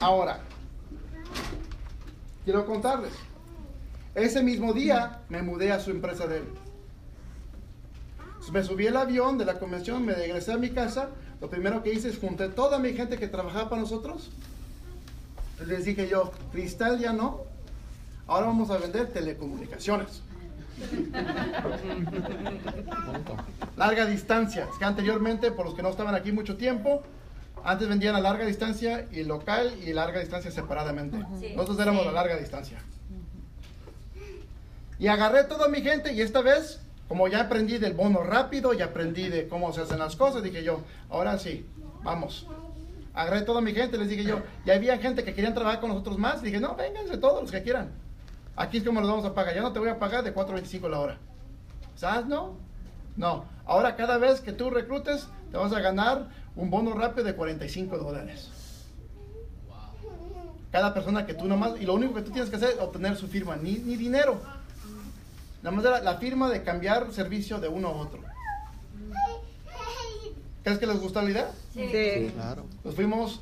Ahora, quiero contarles. Ese mismo día me mudé a su empresa de él. Me subí al avión de la convención, me regresé a mi casa. Lo primero que hice es junté toda mi gente que trabajaba para nosotros. Les dije yo, cristal ya no. Ahora vamos a vender telecomunicaciones. Larga distancia. Es que anteriormente, por los que no estaban aquí mucho tiempo, antes vendían a larga distancia y local y larga distancia separadamente. Nosotros éramos la larga distancia. Y agarré toda mi gente y esta vez, como ya aprendí del bono rápido, ya aprendí de cómo se hacen las cosas, dije yo, ahora sí, vamos. Agarré toda mi gente, les dije yo, y había gente que querían trabajar con nosotros más, dije, no, vénganse todos los que quieran. Aquí es como los vamos a pagar, ya no te voy a pagar de 4.25 la hora. ¿Sabes? No. No. Ahora cada vez que tú reclutes, te vas a ganar un bono rápido de 45 dólares. Cada persona que tú nomás, y lo único que tú tienes que hacer es obtener su firma, ni, ni dinero. Nada más la, la firma de cambiar servicio de uno a otro. ¿Crees que les gustó la idea? Sí. Claro. Nos fuimos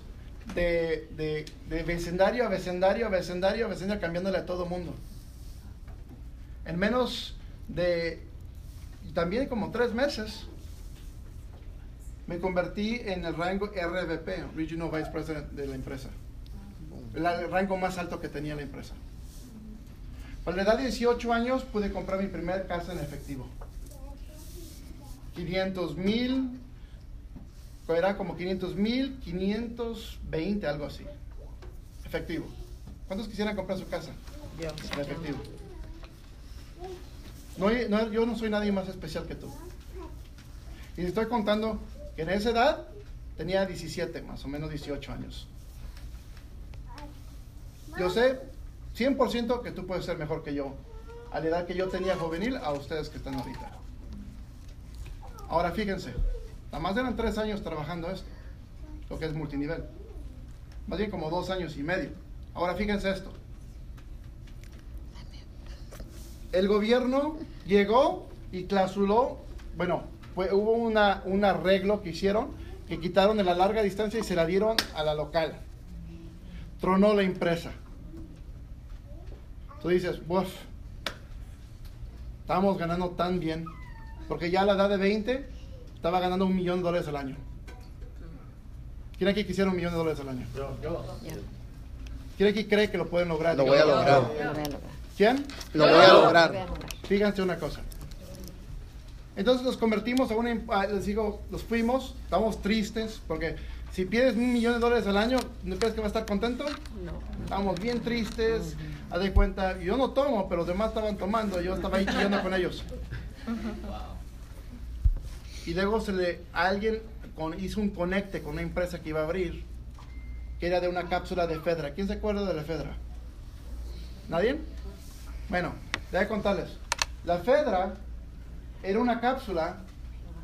de, de- de vecindario a vecindario a vecindario a vecindario cambiándole a todo mundo. En menos de también como tres meses me convertí en el rango RVP, Regional Vice President de la empresa. El, rango más alto que tenía la empresa. Para la edad de 18 años pude comprar mi primer casa en efectivo. 500 mil, era como 500 mil, 520, algo así. Efectivo. ¿Cuántos quisieran comprar su casa? Yo. En efectivo. No, yo no soy nadie más especial que tú. Y te estoy contando que en esa edad tenía 17, más o menos 18 años. Yo sé 100% que tú puedes ser mejor que yo. A la edad que yo tenía juvenil, a ustedes que están ahorita. Ahora fíjense, nada más eran tres años trabajando esto, lo que es multinivel. Más bien como dos años y medio. Ahora fíjense esto. El gobierno llegó y clausuró, bueno, hubo una, un arreglo que hicieron, que quitaron de la larga distancia y se la dieron a la local. Tronó la empresa. Tú dices, uff, estábamos ganando tan bien, porque ya a la edad de 20 estaba ganando un millón de dólares al año. ¿Quién aquí quisiera un millón de dólares al año? ¿Quién aquí cree que lo pueden lograr? Lo voy a lograr. ¿Quién? Lo voy a lograr. Fíjense una cosa. Entonces nos convertimos a una, em- a- les digo, nos fuimos, estamos tristes, porque si pierdes un millón de dólares al año, ¿no crees que va a estar contento? No. Estamos bien tristes, haz de cuenta, yo no tomo, pero los demás estaban tomando, yo estaba ahí chillando con ellos. Y luego se le, a alguien con- hizo un conecte con una empresa que iba a abrir, que era de una cápsula de Fedra. ¿Quién se acuerda de la Fedra? ¿Nadie? Bueno, déjame contarles. La Fedra era una cápsula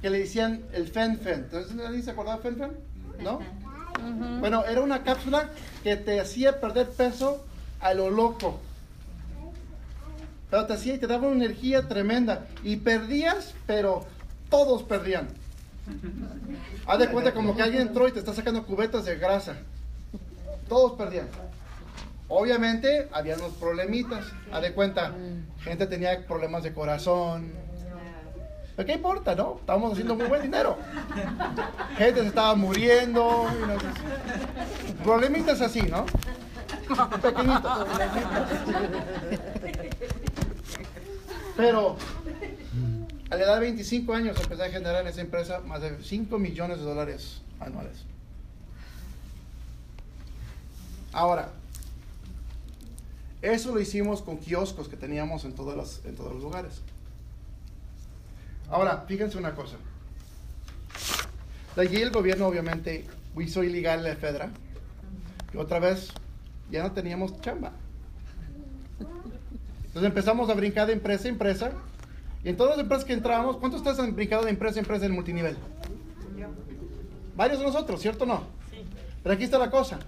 que le decían el FenFen. Entonces, ¿nadie se acordaba de FenFen? ¿No? Bueno, era una cápsula que te hacía perder peso a lo loco. Pero te hacía y te daba una energía tremenda. Y perdías, pero todos perdían. Haz de cuenta como que alguien entró y te está sacando cubetas de grasa. Todos perdían. Obviamente había unos problemitas. Haz de cuenta, gente tenía problemas de corazón. ¿Pero qué importa, no? Estábamos haciendo muy buen dinero. Gente se estaba muriendo. y Problemitas así, ¿no? Pequeñitos. Pero a la edad de 25 años empecé a generar en esa empresa más de 5 millones de dólares anuales. Ahora, eso lo hicimos con kioscos que teníamos en todos los, en todos los lugares. Ahora, fíjense una cosa. De allí el gobierno obviamente hizo ilegal la FEDRA. Y otra vez ya no teníamos chamba. Entonces empezamos a brincar de empresa a empresa. Y en todas las empresas que entramos, ¿cuántos de ustedes han brincado de empresa a empresa en multinivel? Varios de nosotros, ¿cierto o no? Pero aquí está la cosa.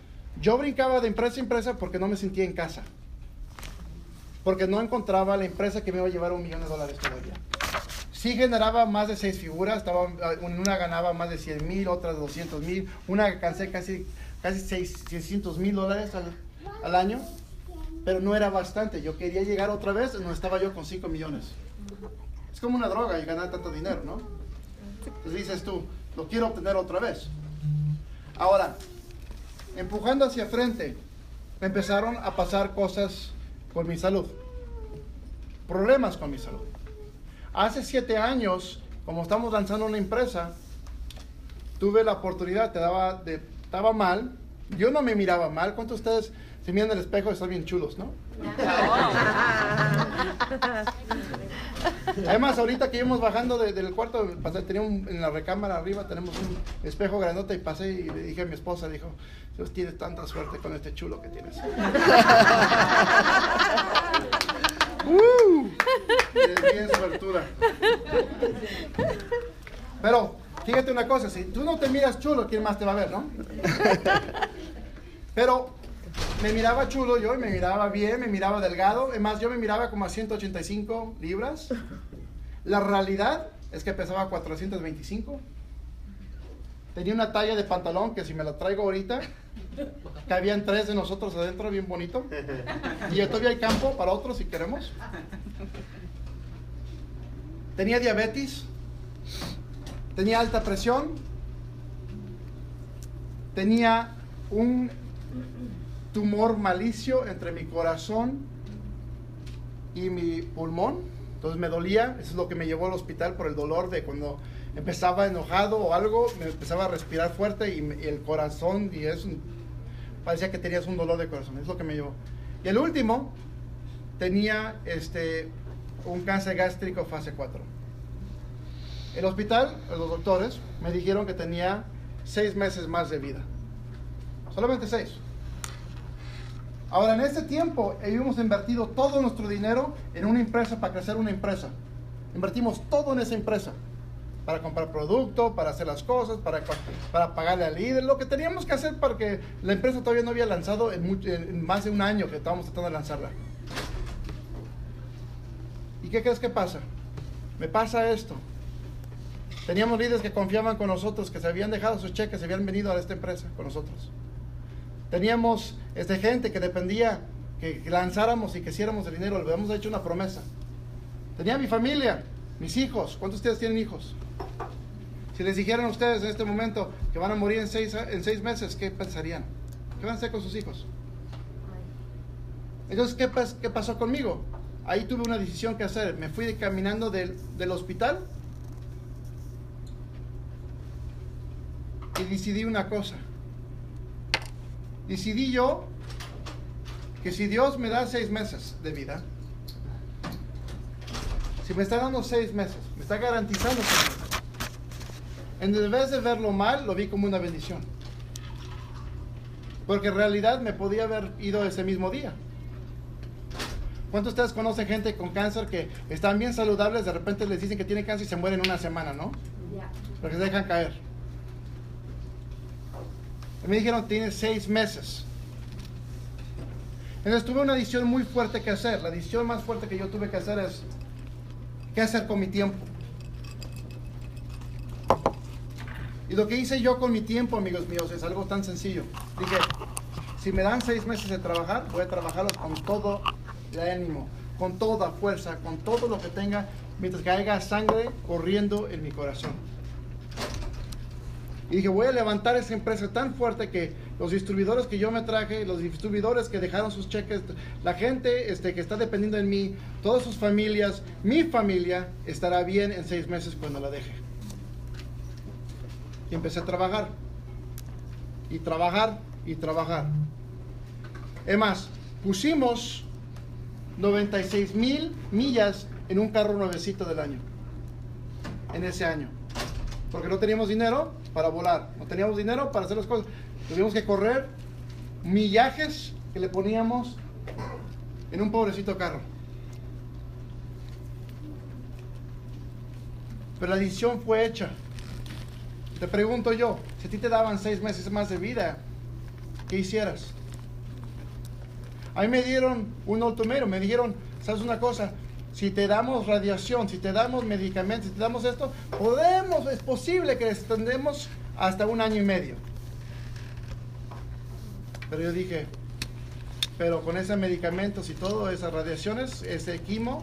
Yo brincaba de empresa a empresa porque no me sentía en casa. Porque no encontraba la empresa que me iba a llevar un millón de dólares todavía. Sí generaba más de seis figuras, estaba, una ganaba más de 100 mil, otra de 200 mil, una alcancé casi, casi 600 mil dólares al, al año, pero no era bastante. Yo quería llegar otra vez donde estaba yo con 5 millones. Es como una droga y ganar tanto dinero, ¿no? Entonces dices tú, lo quiero obtener otra vez. Ahora, empujando hacia frente, me empezaron a pasar cosas con mi salud. Problemas con mi salud. Hace siete años, como estamos lanzando una empresa, tuve la oportunidad, te daba de, estaba mal. Yo no me miraba mal. ¿Cuántos de ustedes se miran en el espejo y están bien chulos, no? Además, ahorita que íbamos bajando de- del cuarto, pasé, tenía un- en la recámara arriba, tenemos un espejo grandote y pasé y le dije a mi esposa, dijo, Dios tienes tanta suerte con este chulo que tienes. ¡Uh! Bien suertuda. Pero, fíjate una cosa, si tú no te miras chulo, ¿quién más te va a ver, no? Pero me miraba chulo yo, y me miraba bien, me miraba delgado. Además, yo me miraba como a 185 libras. La realidad es que pesaba 425. Tenía una talla de pantalón que si me la traigo ahorita, cabían tres de nosotros adentro, bien bonito. Y todavía hay campo para otros si queremos. Tenía diabetes. Tenía alta presión. Tenía un tumor malicio entre mi corazón y mi pulmón. Entonces me dolía, eso es lo que me llevó al hospital por el dolor de cuando empezaba enojado o algo, me empezaba a respirar fuerte y, el corazón y eso parecía que tenías un dolor de corazón, es lo que me llevó. Y el último tenía este un cáncer gástrico fase 4. El hospital, los doctores, me dijeron que tenía seis meses más de vida. Solamente seis. Ahora, en este tiempo, hemos invertido todo nuestro dinero en una empresa para crecer una empresa. Invertimos todo en esa empresa. Para comprar producto, para hacer las cosas, para, para pagarle al líder, lo que teníamos que hacer para que la empresa todavía no había lanzado en, en más de un año que estábamos tratando de lanzarla. ¿Y qué crees que pasa? Me pasa esto. Teníamos líderes que confiaban con nosotros, que se habían dejado sus cheques, se habían venido a esta empresa con nosotros. Teníamos este, gente que dependía que lanzáramos y que hiciéramos el dinero, le habíamos hecho una promesa. Tenía mi familia, mis hijos. ¿Cuántos de ustedes tienen hijos? Si les dijeran a ustedes en este momento que van a morir en seis, en seis meses, ¿qué pensarían? ¿Qué van a hacer con sus hijos? Entonces, ¿qué, pas- qué pasó conmigo? Ahí tuve una decisión que hacer. Me fui caminando del, del hospital y decidí una cosa. Decidí yo que si Dios me da seis meses de vida, si me está dando seis meses, me está garantizando seis meses, en vez de verlo mal, lo vi como una bendición. Porque en realidad me podía haber ido ese mismo día. ¿Cuántos de ustedes conocen gente con cáncer que están bien saludables, de repente les dicen que tienen cáncer y se mueren en una semana, ¿no? Porque se dejan caer. Me dijeron, tienes seis meses. Entonces tuve una decisión muy fuerte que hacer. La decisión más fuerte que yo tuve que hacer es, ¿qué hacer con mi tiempo? Y lo que hice yo con mi tiempo, amigos míos, es algo tan sencillo. Dije, si me dan seis meses de trabajar, voy a trabajarlos con todo el ánimo, con toda fuerza, con todo lo que tenga, mientras que haya sangre corriendo en mi corazón. Y dije, voy a levantar esa empresa tan fuerte que los distribuidores que yo me traje, los distribuidores que dejaron sus cheques, la gente este, que está dependiendo de mí, todas sus familias, mi familia estará bien en seis meses cuando la deje. Y empecé a trabajar. Y trabajar y trabajar. Es más, pusimos 96 mil millas en un carro nuevecito del año. En ese año. Porque no teníamos dinero para volar, no teníamos dinero para hacer las cosas. Tuvimos que correr millajes que le poníamos en un pobrecito carro. Pero la decisión fue hecha. Te pregunto yo, si a ti te daban seis meses más de vida, ¿qué hicieras? A mí me dieron un ultimátum, me dijeron, ¿sabes una cosa? Si te damos radiación, si te damos medicamentos, si te damos esto, podemos, es posible que extendemos hasta un año y medio. Pero yo dije, pero con esos medicamentos y todo, esas radiaciones, ese quimo,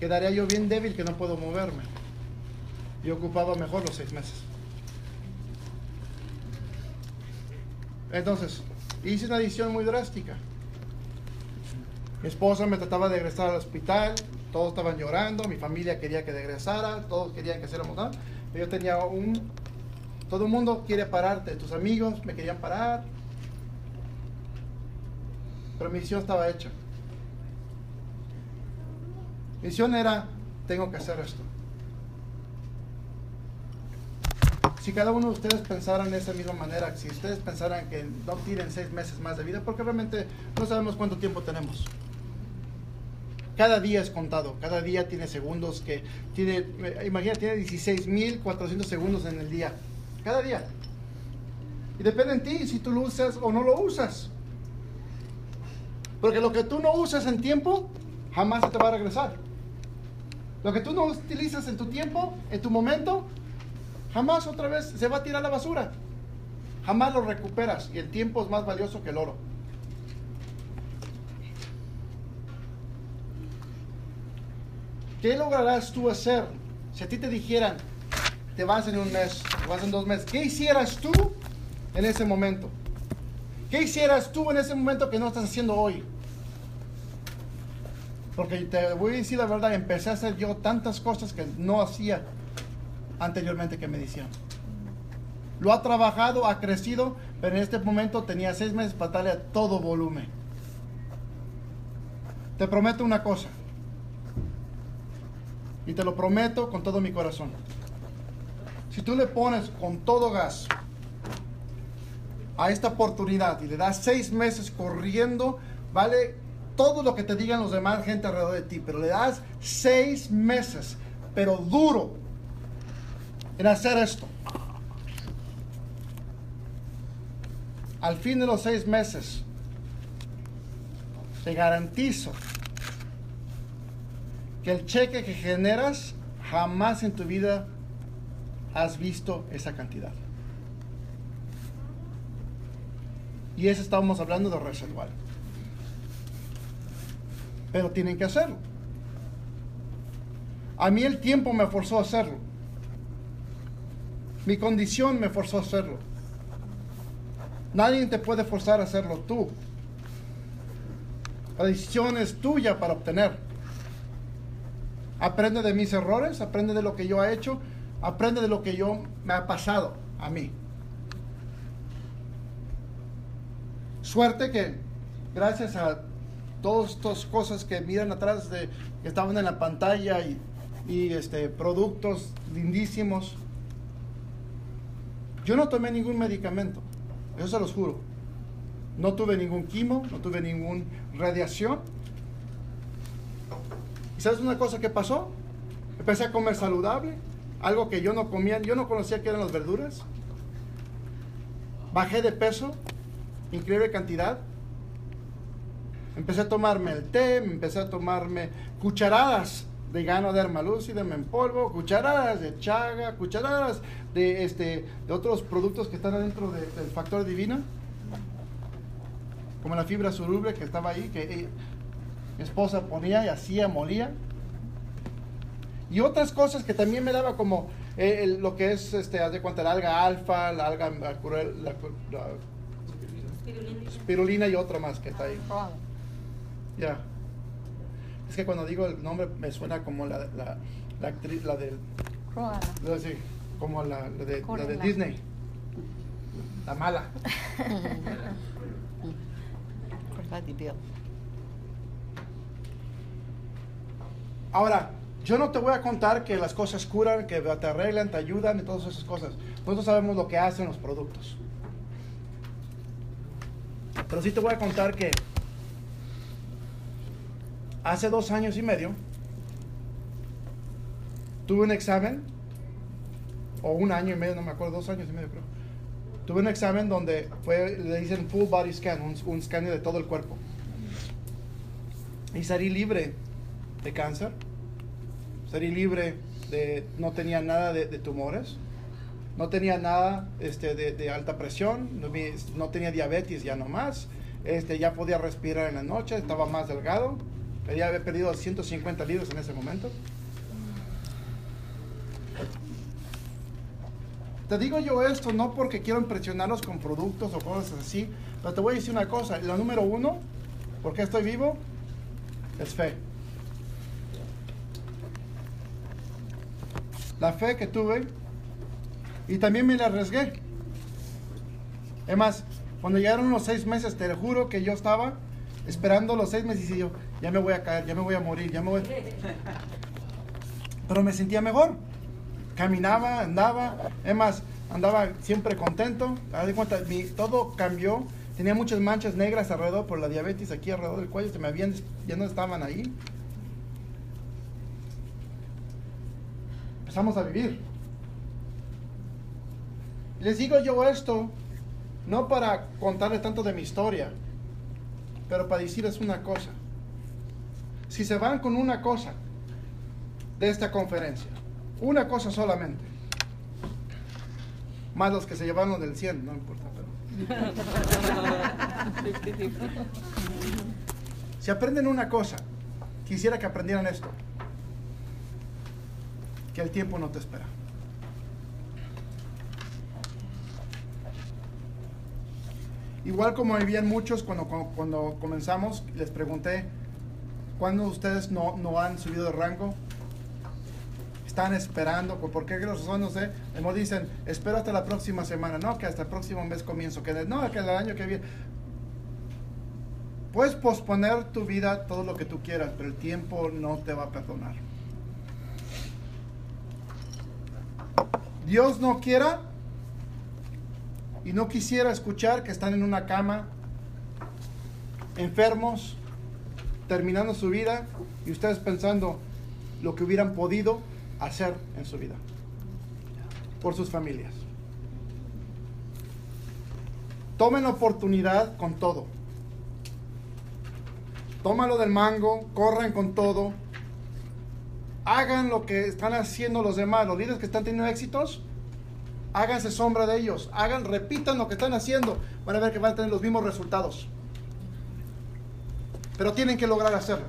quedaría yo bien débil que no puedo moverme. Yo ocupaba mejor los seis meses. Entonces, hice una decisión muy drástica. Mi esposa me trataba de regresar al hospital, todos estaban llorando, mi familia quería que regresara, todos querían que hiciéramos nada. Yo tenía un... Todo el mundo quiere pararte, tus amigos me querían parar. Pero mi misión estaba hecha. Mi misión era, tengo que hacer esto. Si cada uno de ustedes pensaran de esa misma manera, si ustedes pensaran que no tienen seis meses más de vida, porque realmente no sabemos cuánto tiempo tenemos. Cada día es contado, cada día tiene segundos que tiene, imagina, tiene 16.400 segundos en el día. Cada día. Y depende en ti si tú lo usas o no lo usas. Porque lo que tú no usas en tiempo, jamás se te va a regresar. Lo que tú no utilizas en tu tiempo, en tu momento, jamás otra vez se va a tirar a la basura. Jamás lo recuperas y el tiempo es más valioso que el oro. ¿Qué lograrás tú hacer si a ti te dijeran, te vas en un mes, te vas en dos meses? ¿Qué hicieras tú en ese momento? ¿Qué hicieras tú en ese momento que no estás haciendo hoy? Porque te voy a decir la verdad, empecé a hacer yo tantas cosas que no hacía anteriormente que me decían. Lo ha trabajado, ha crecido, pero en este momento tenía seis meses para darle a todo volumen. Te prometo una cosa. Y te lo prometo con todo mi corazón. Si tú le pones con todo gas a esta oportunidad y le das seis meses corriendo, vale todo lo que te digan los demás gente alrededor de ti, pero le das seis meses, pero duro, en hacer esto. Al fin de los seis meses, te garantizo que el cheque que generas jamás en tu vida has visto esa cantidad. Y eso estábamos hablando de reservar. Pero tienen que hacerlo. A mí el tiempo me forzó a hacerlo. Mi condición me forzó a hacerlo. Nadie te puede forzar a hacerlo tú. La decisión es tuya para obtener. Aprende de mis errores, aprende de lo que yo he hecho, aprende de lo que yo me ha pasado a mí. Suerte que gracias a todas estas cosas que miran atrás de que estaban en la pantalla y, y este productos lindísimos, yo no tomé ningún medicamento, eso se los juro. No tuve ningún quimo, no tuve ninguna radiación. ¿Y sabes una cosa que pasó? Empecé a comer saludable, algo que yo no comía, yo no conocía que eran las verduras. Bajé de peso, increíble cantidad. Empecé a tomarme el té, empecé a tomarme cucharadas de gano de hermalúcidem en polvo, cucharadas de chaga, cucharadas de, este, de otros productos que están adentro de- del factor divino, como la fibra soluble que estaba ahí, que ella- mi esposa ponía y hacía, molía. Y otras cosas que también me daba como eh, el- lo que es, este, haz de cuenta, la alga alfa, la alga la la la spirulina y otra más que está ahí. Ya. Es que cuando digo el nombre me suena como la, la, la actriz, la del, la- sí, como la, la de, la de Disney. La mala. Bill. Ahora, Yo no te voy a contar que las cosas curan, que te arreglan, te ayudan y todas esas cosas. Nosotros sabemos lo que hacen los productos. Pero sí te voy a contar que hace dos años y medio tuve un examen, o un año y medio, no me acuerdo, dos años y medio creo. Tuve un examen donde fue, le dicen full body scan, un, un de todo el cuerpo. Y salí libre de cáncer, salí libre de, no tenía nada de, de tumores, no tenía nada este, de, de alta presión, no, no tenía diabetes ya no más, este, ya podía respirar en la noche, estaba más delgado, ya había perdido 150 libras en ese momento. Te digo yo esto no porque quiero impresionarlos con productos o cosas así, pero te voy a decir una cosa, la número uno, ¿por qué estoy vivo? Es fe. La fe que tuve y también me la arriesgué. Es más, cuando llegaron los seis meses, te juro que yo estaba esperando los seis meses y yo, ya me voy a caer, ya me voy a morir, ya me voy. Pero me sentía mejor. Caminaba, andaba, es más, andaba siempre contento. Haz de cuenta, mi- todo cambió. Tenía muchas manchas negras alrededor por la diabetes aquí alrededor del cuello, se me habían, ya no estaban ahí. Empezamos a vivir. Les digo yo esto no para contarles tanto de mi historia, pero para decirles una cosa. Si se van con una cosa de esta conferencia, una cosa solamente, más los que se llevaron del 100, no importa, pero si aprenden una cosa, quisiera que aprendieran esto, que el tiempo no te espera. Igual como vivían muchos cuando, cuando, comenzamos, les pregunté, ¿cuándo ustedes no, no han subido de rango? Están esperando, ¿por qué razón? No sé. Mejor dicen, espero hasta la próxima semana, no, que hasta el próximo mes comienzo, que no, que el año que viene. Puedes posponer tu vida todo lo que tú quieras, pero el tiempo no te va a perdonar. Dios no quiera y no quisiera escuchar que están en una cama, enfermos, terminando su vida y ustedes pensando lo que hubieran podido hacer en su vida por sus familias. Tomen oportunidad con todo. Tómalo del mango, corran con todo. Hagan lo que están haciendo los demás, los líderes que están teniendo éxitos. Háganse sombra de ellos. Hagan, repitan lo que están haciendo. Van a ver que van a tener los mismos resultados. Pero tienen que lograr hacerlo.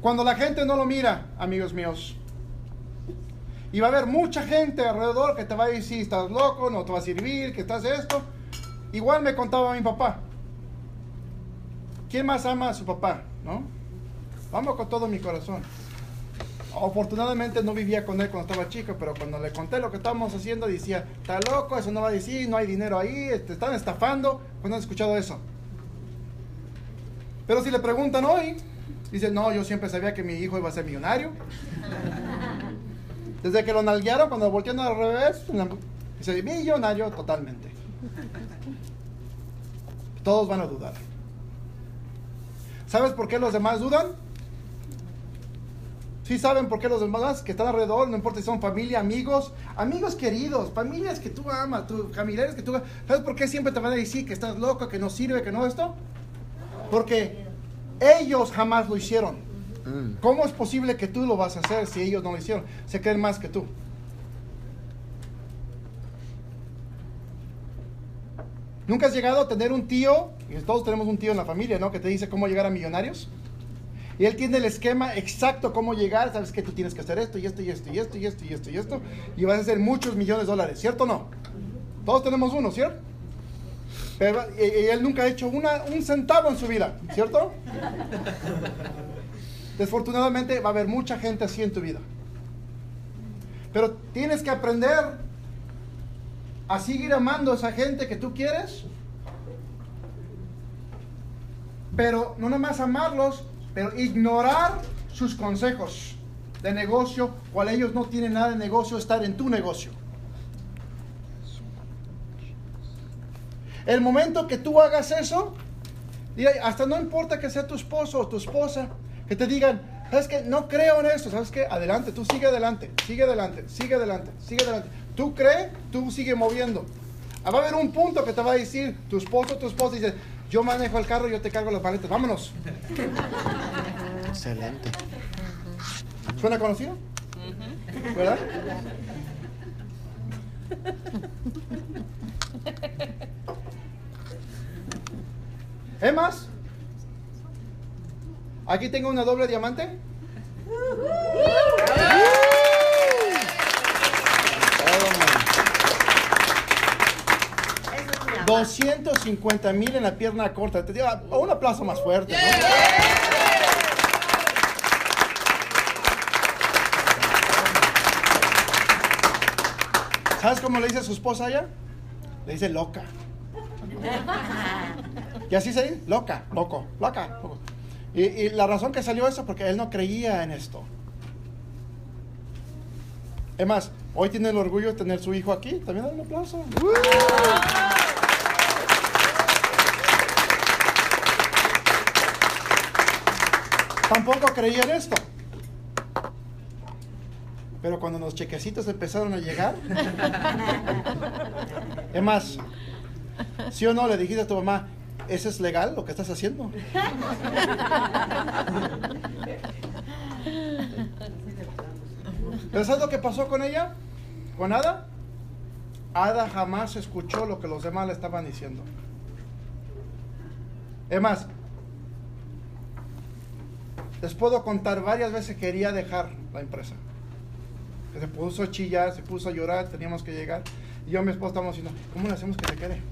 Cuando la gente no lo mira, amigos míos, y va a haber mucha gente alrededor que te va a decir, estás loco, no te va a servir, que estás esto. Igual me contaba mi papá. ¿Quién más ama a su papá? ¿No? Vamos con todo mi corazón. Afortunadamente no vivía con él cuando estaba chico, pero cuando le conté lo que estábamos haciendo, decía, está loco, eso no va a decir, no hay dinero ahí, te están estafando. ¿Cuándo has escuchado eso? Pero si le preguntan hoy, dice, no, yo siempre sabía que mi hijo iba a ser millonario. Desde que lo nalguearon, cuando lo voltearon al revés, dice, millonario totalmente. Todos van a dudar. ¿Sabes por qué los demás dudan? Sí saben por qué los demás que están alrededor, no importa si son familia, amigos, amigos queridos, familias que tú amas, tu, familiares que tú amas. ¿Sabes por qué siempre te van a decir que estás loco, que no sirve, que no esto? Porque ellos jamás lo hicieron. ¿Cómo es posible que tú lo vas a hacer si ellos no lo hicieron? Se creen más que tú. ¿Nunca has llegado a tener un tío? Todos tenemos un tío en la familia, ¿no? Que te dice cómo llegar a millonarios. Y él tiene el esquema exacto cómo llegar. Sabes que tú tienes que hacer esto y esto y esto y esto y esto y esto y esto. Y vas a hacer muchos millones de dólares, ¿cierto o no? Todos tenemos uno, ¿cierto? Pero y- y él nunca ha hecho una, un centavo en su vida, ¿cierto? Desfortunadamente va a haber mucha gente así en tu vida. Pero tienes que aprender a seguir amando a esa gente que tú quieres. Pero no nomás amarlos, pero ignorar sus consejos de negocio, cual ellos no tienen nada de negocio, estar en tu negocio. El momento que tú hagas eso, hasta no importa que sea tu esposo o tu esposa, que te digan, ¿sabes qué? No creo en esto, ¿sabes qué? Adelante, tú sigue adelante, sigue adelante, sigue adelante, sigue adelante. Tú crees, tú sigue moviendo. Ah, Va a haber un punto que te va a decir tu esposo o tu esposa, dice, yo manejo el carro, yo te cargo las paletas, vámonos. Excelente. ¿Suena conocido? ¿Verdad? ¿Es más? Aquí tengo una doble diamante. Todo, man. 250 mil en la pierna corta. Te digo, un aplauso más fuerte. ¿Sabes cómo le dice a su esposa ella? Le dice loca. Y así se dice, loca, loco, loca. loco. Y, la razón que salió eso porque él no creía en esto. Es más, hoy tiene el orgullo de tener su hijo aquí. También dale un aplauso. Tampoco creía en esto. Pero cuando los chequecitos empezaron a llegar, es más, ¿sí o no le dijiste a tu mamá, ¿eso es legal lo que estás haciendo? ¿Pero sabes lo que pasó con ella? ¿Con Ada? Ada jamás escuchó lo que los demás le estaban diciendo. Es más, les puedo contar varias veces que quería dejar la empresa. Se puso a chillar, se puso a llorar, teníamos que llegar. Y yo y mi esposa estábamos diciendo, ¿cómo le hacemos que se quede?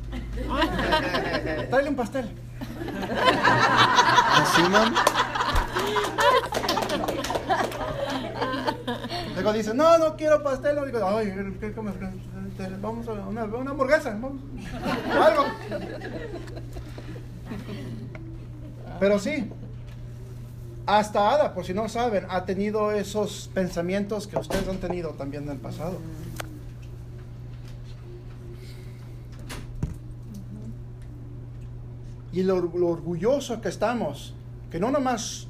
Tráele un pastel. Así, man. Luego dice, no, no quiero pastel. Digo, ay, ¿qué comes? Vamos a una, una hamburguesa. Vamos. Algo. Pero sí, hasta Ada, por si no saben, ha tenido esos pensamientos que ustedes han tenido también en el pasado. Y lo, lo orgulloso que estamos, que no nomás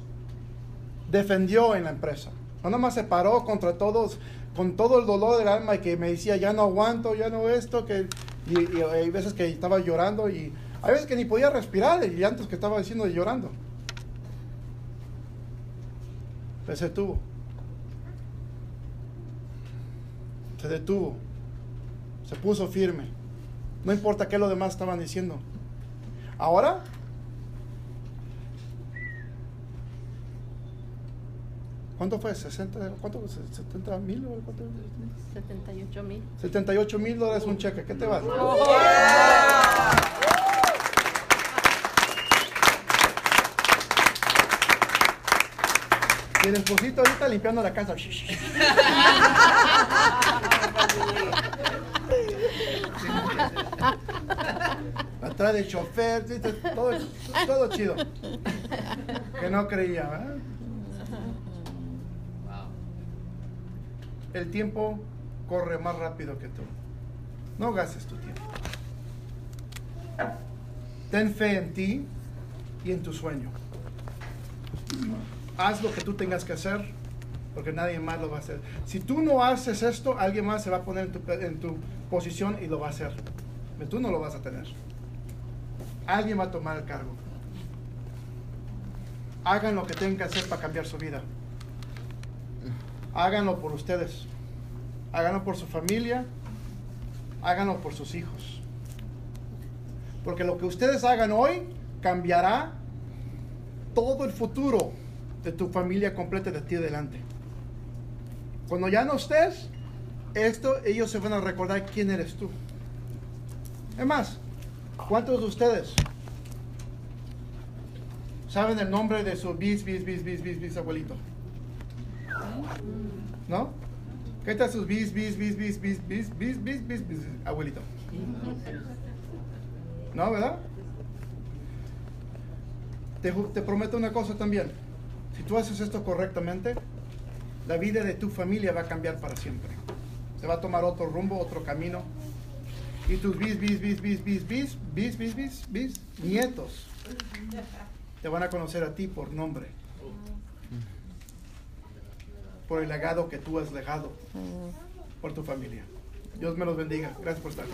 defendió en la empresa, no nomás se paró contra todos, con todo el dolor del alma y que me decía, ya no aguanto, ya no esto, que, y, y hay veces que estaba llorando y hay veces que ni podía respirar y antes que estaba diciendo llorando. Pero se detuvo. Se detuvo. Se puso firme. No importa qué los demás estaban diciendo. Ahora, ¿cuánto fue? ¿60? ¿Cuánto? fue? ¿70 mil? o cuánto? 78 mil. 78 mil dólares un cheque. ¿Qué te vas? Y el esposito ahorita limpiando la casa. Atrás del chofer, todo, todo chido. Que no creía, ¿verdad? El tiempo corre más rápido que tú. No gastes tu tiempo. Ten fe en ti y en tu sueño. Haz lo que tú tengas que hacer, porque nadie más lo va a hacer. Si tú no haces esto, alguien más se va a poner en tu, en tu posición y lo va a hacer. Pero tú no lo vas a tener. Alguien va a tomar el cargo. Hagan lo que tengan que hacer para cambiar su vida. Háganlo por ustedes. Háganlo por su familia. Háganlo por sus hijos. Porque lo que ustedes hagan hoy cambiará todo el futuro de tu familia completa de ti adelante. Cuando ya no estés, esto ellos se van a recordar quién eres tú. Es más, ¿cuántos de ustedes saben el nombre de su bis, bis, bis, bis, bis, bis abuelito? ¿No? ¿Qué tal sus bis, bis, bis, bis, bis, bis, bis, bis, bis, bis, abuelito? ¿No, verdad? Te, te prometo una cosa también. Si tú haces esto correctamente, la vida de tu familia va a cambiar para siempre. Se va a tomar otro rumbo, otro camino. Y tus bis, bis, bis, bis, bis, bis, bis, bis, bis, bis, nietos te van a conocer a ti por nombre. Por el legado que tú has dejado por tu familia. Dios me los bendiga. Gracias por estar.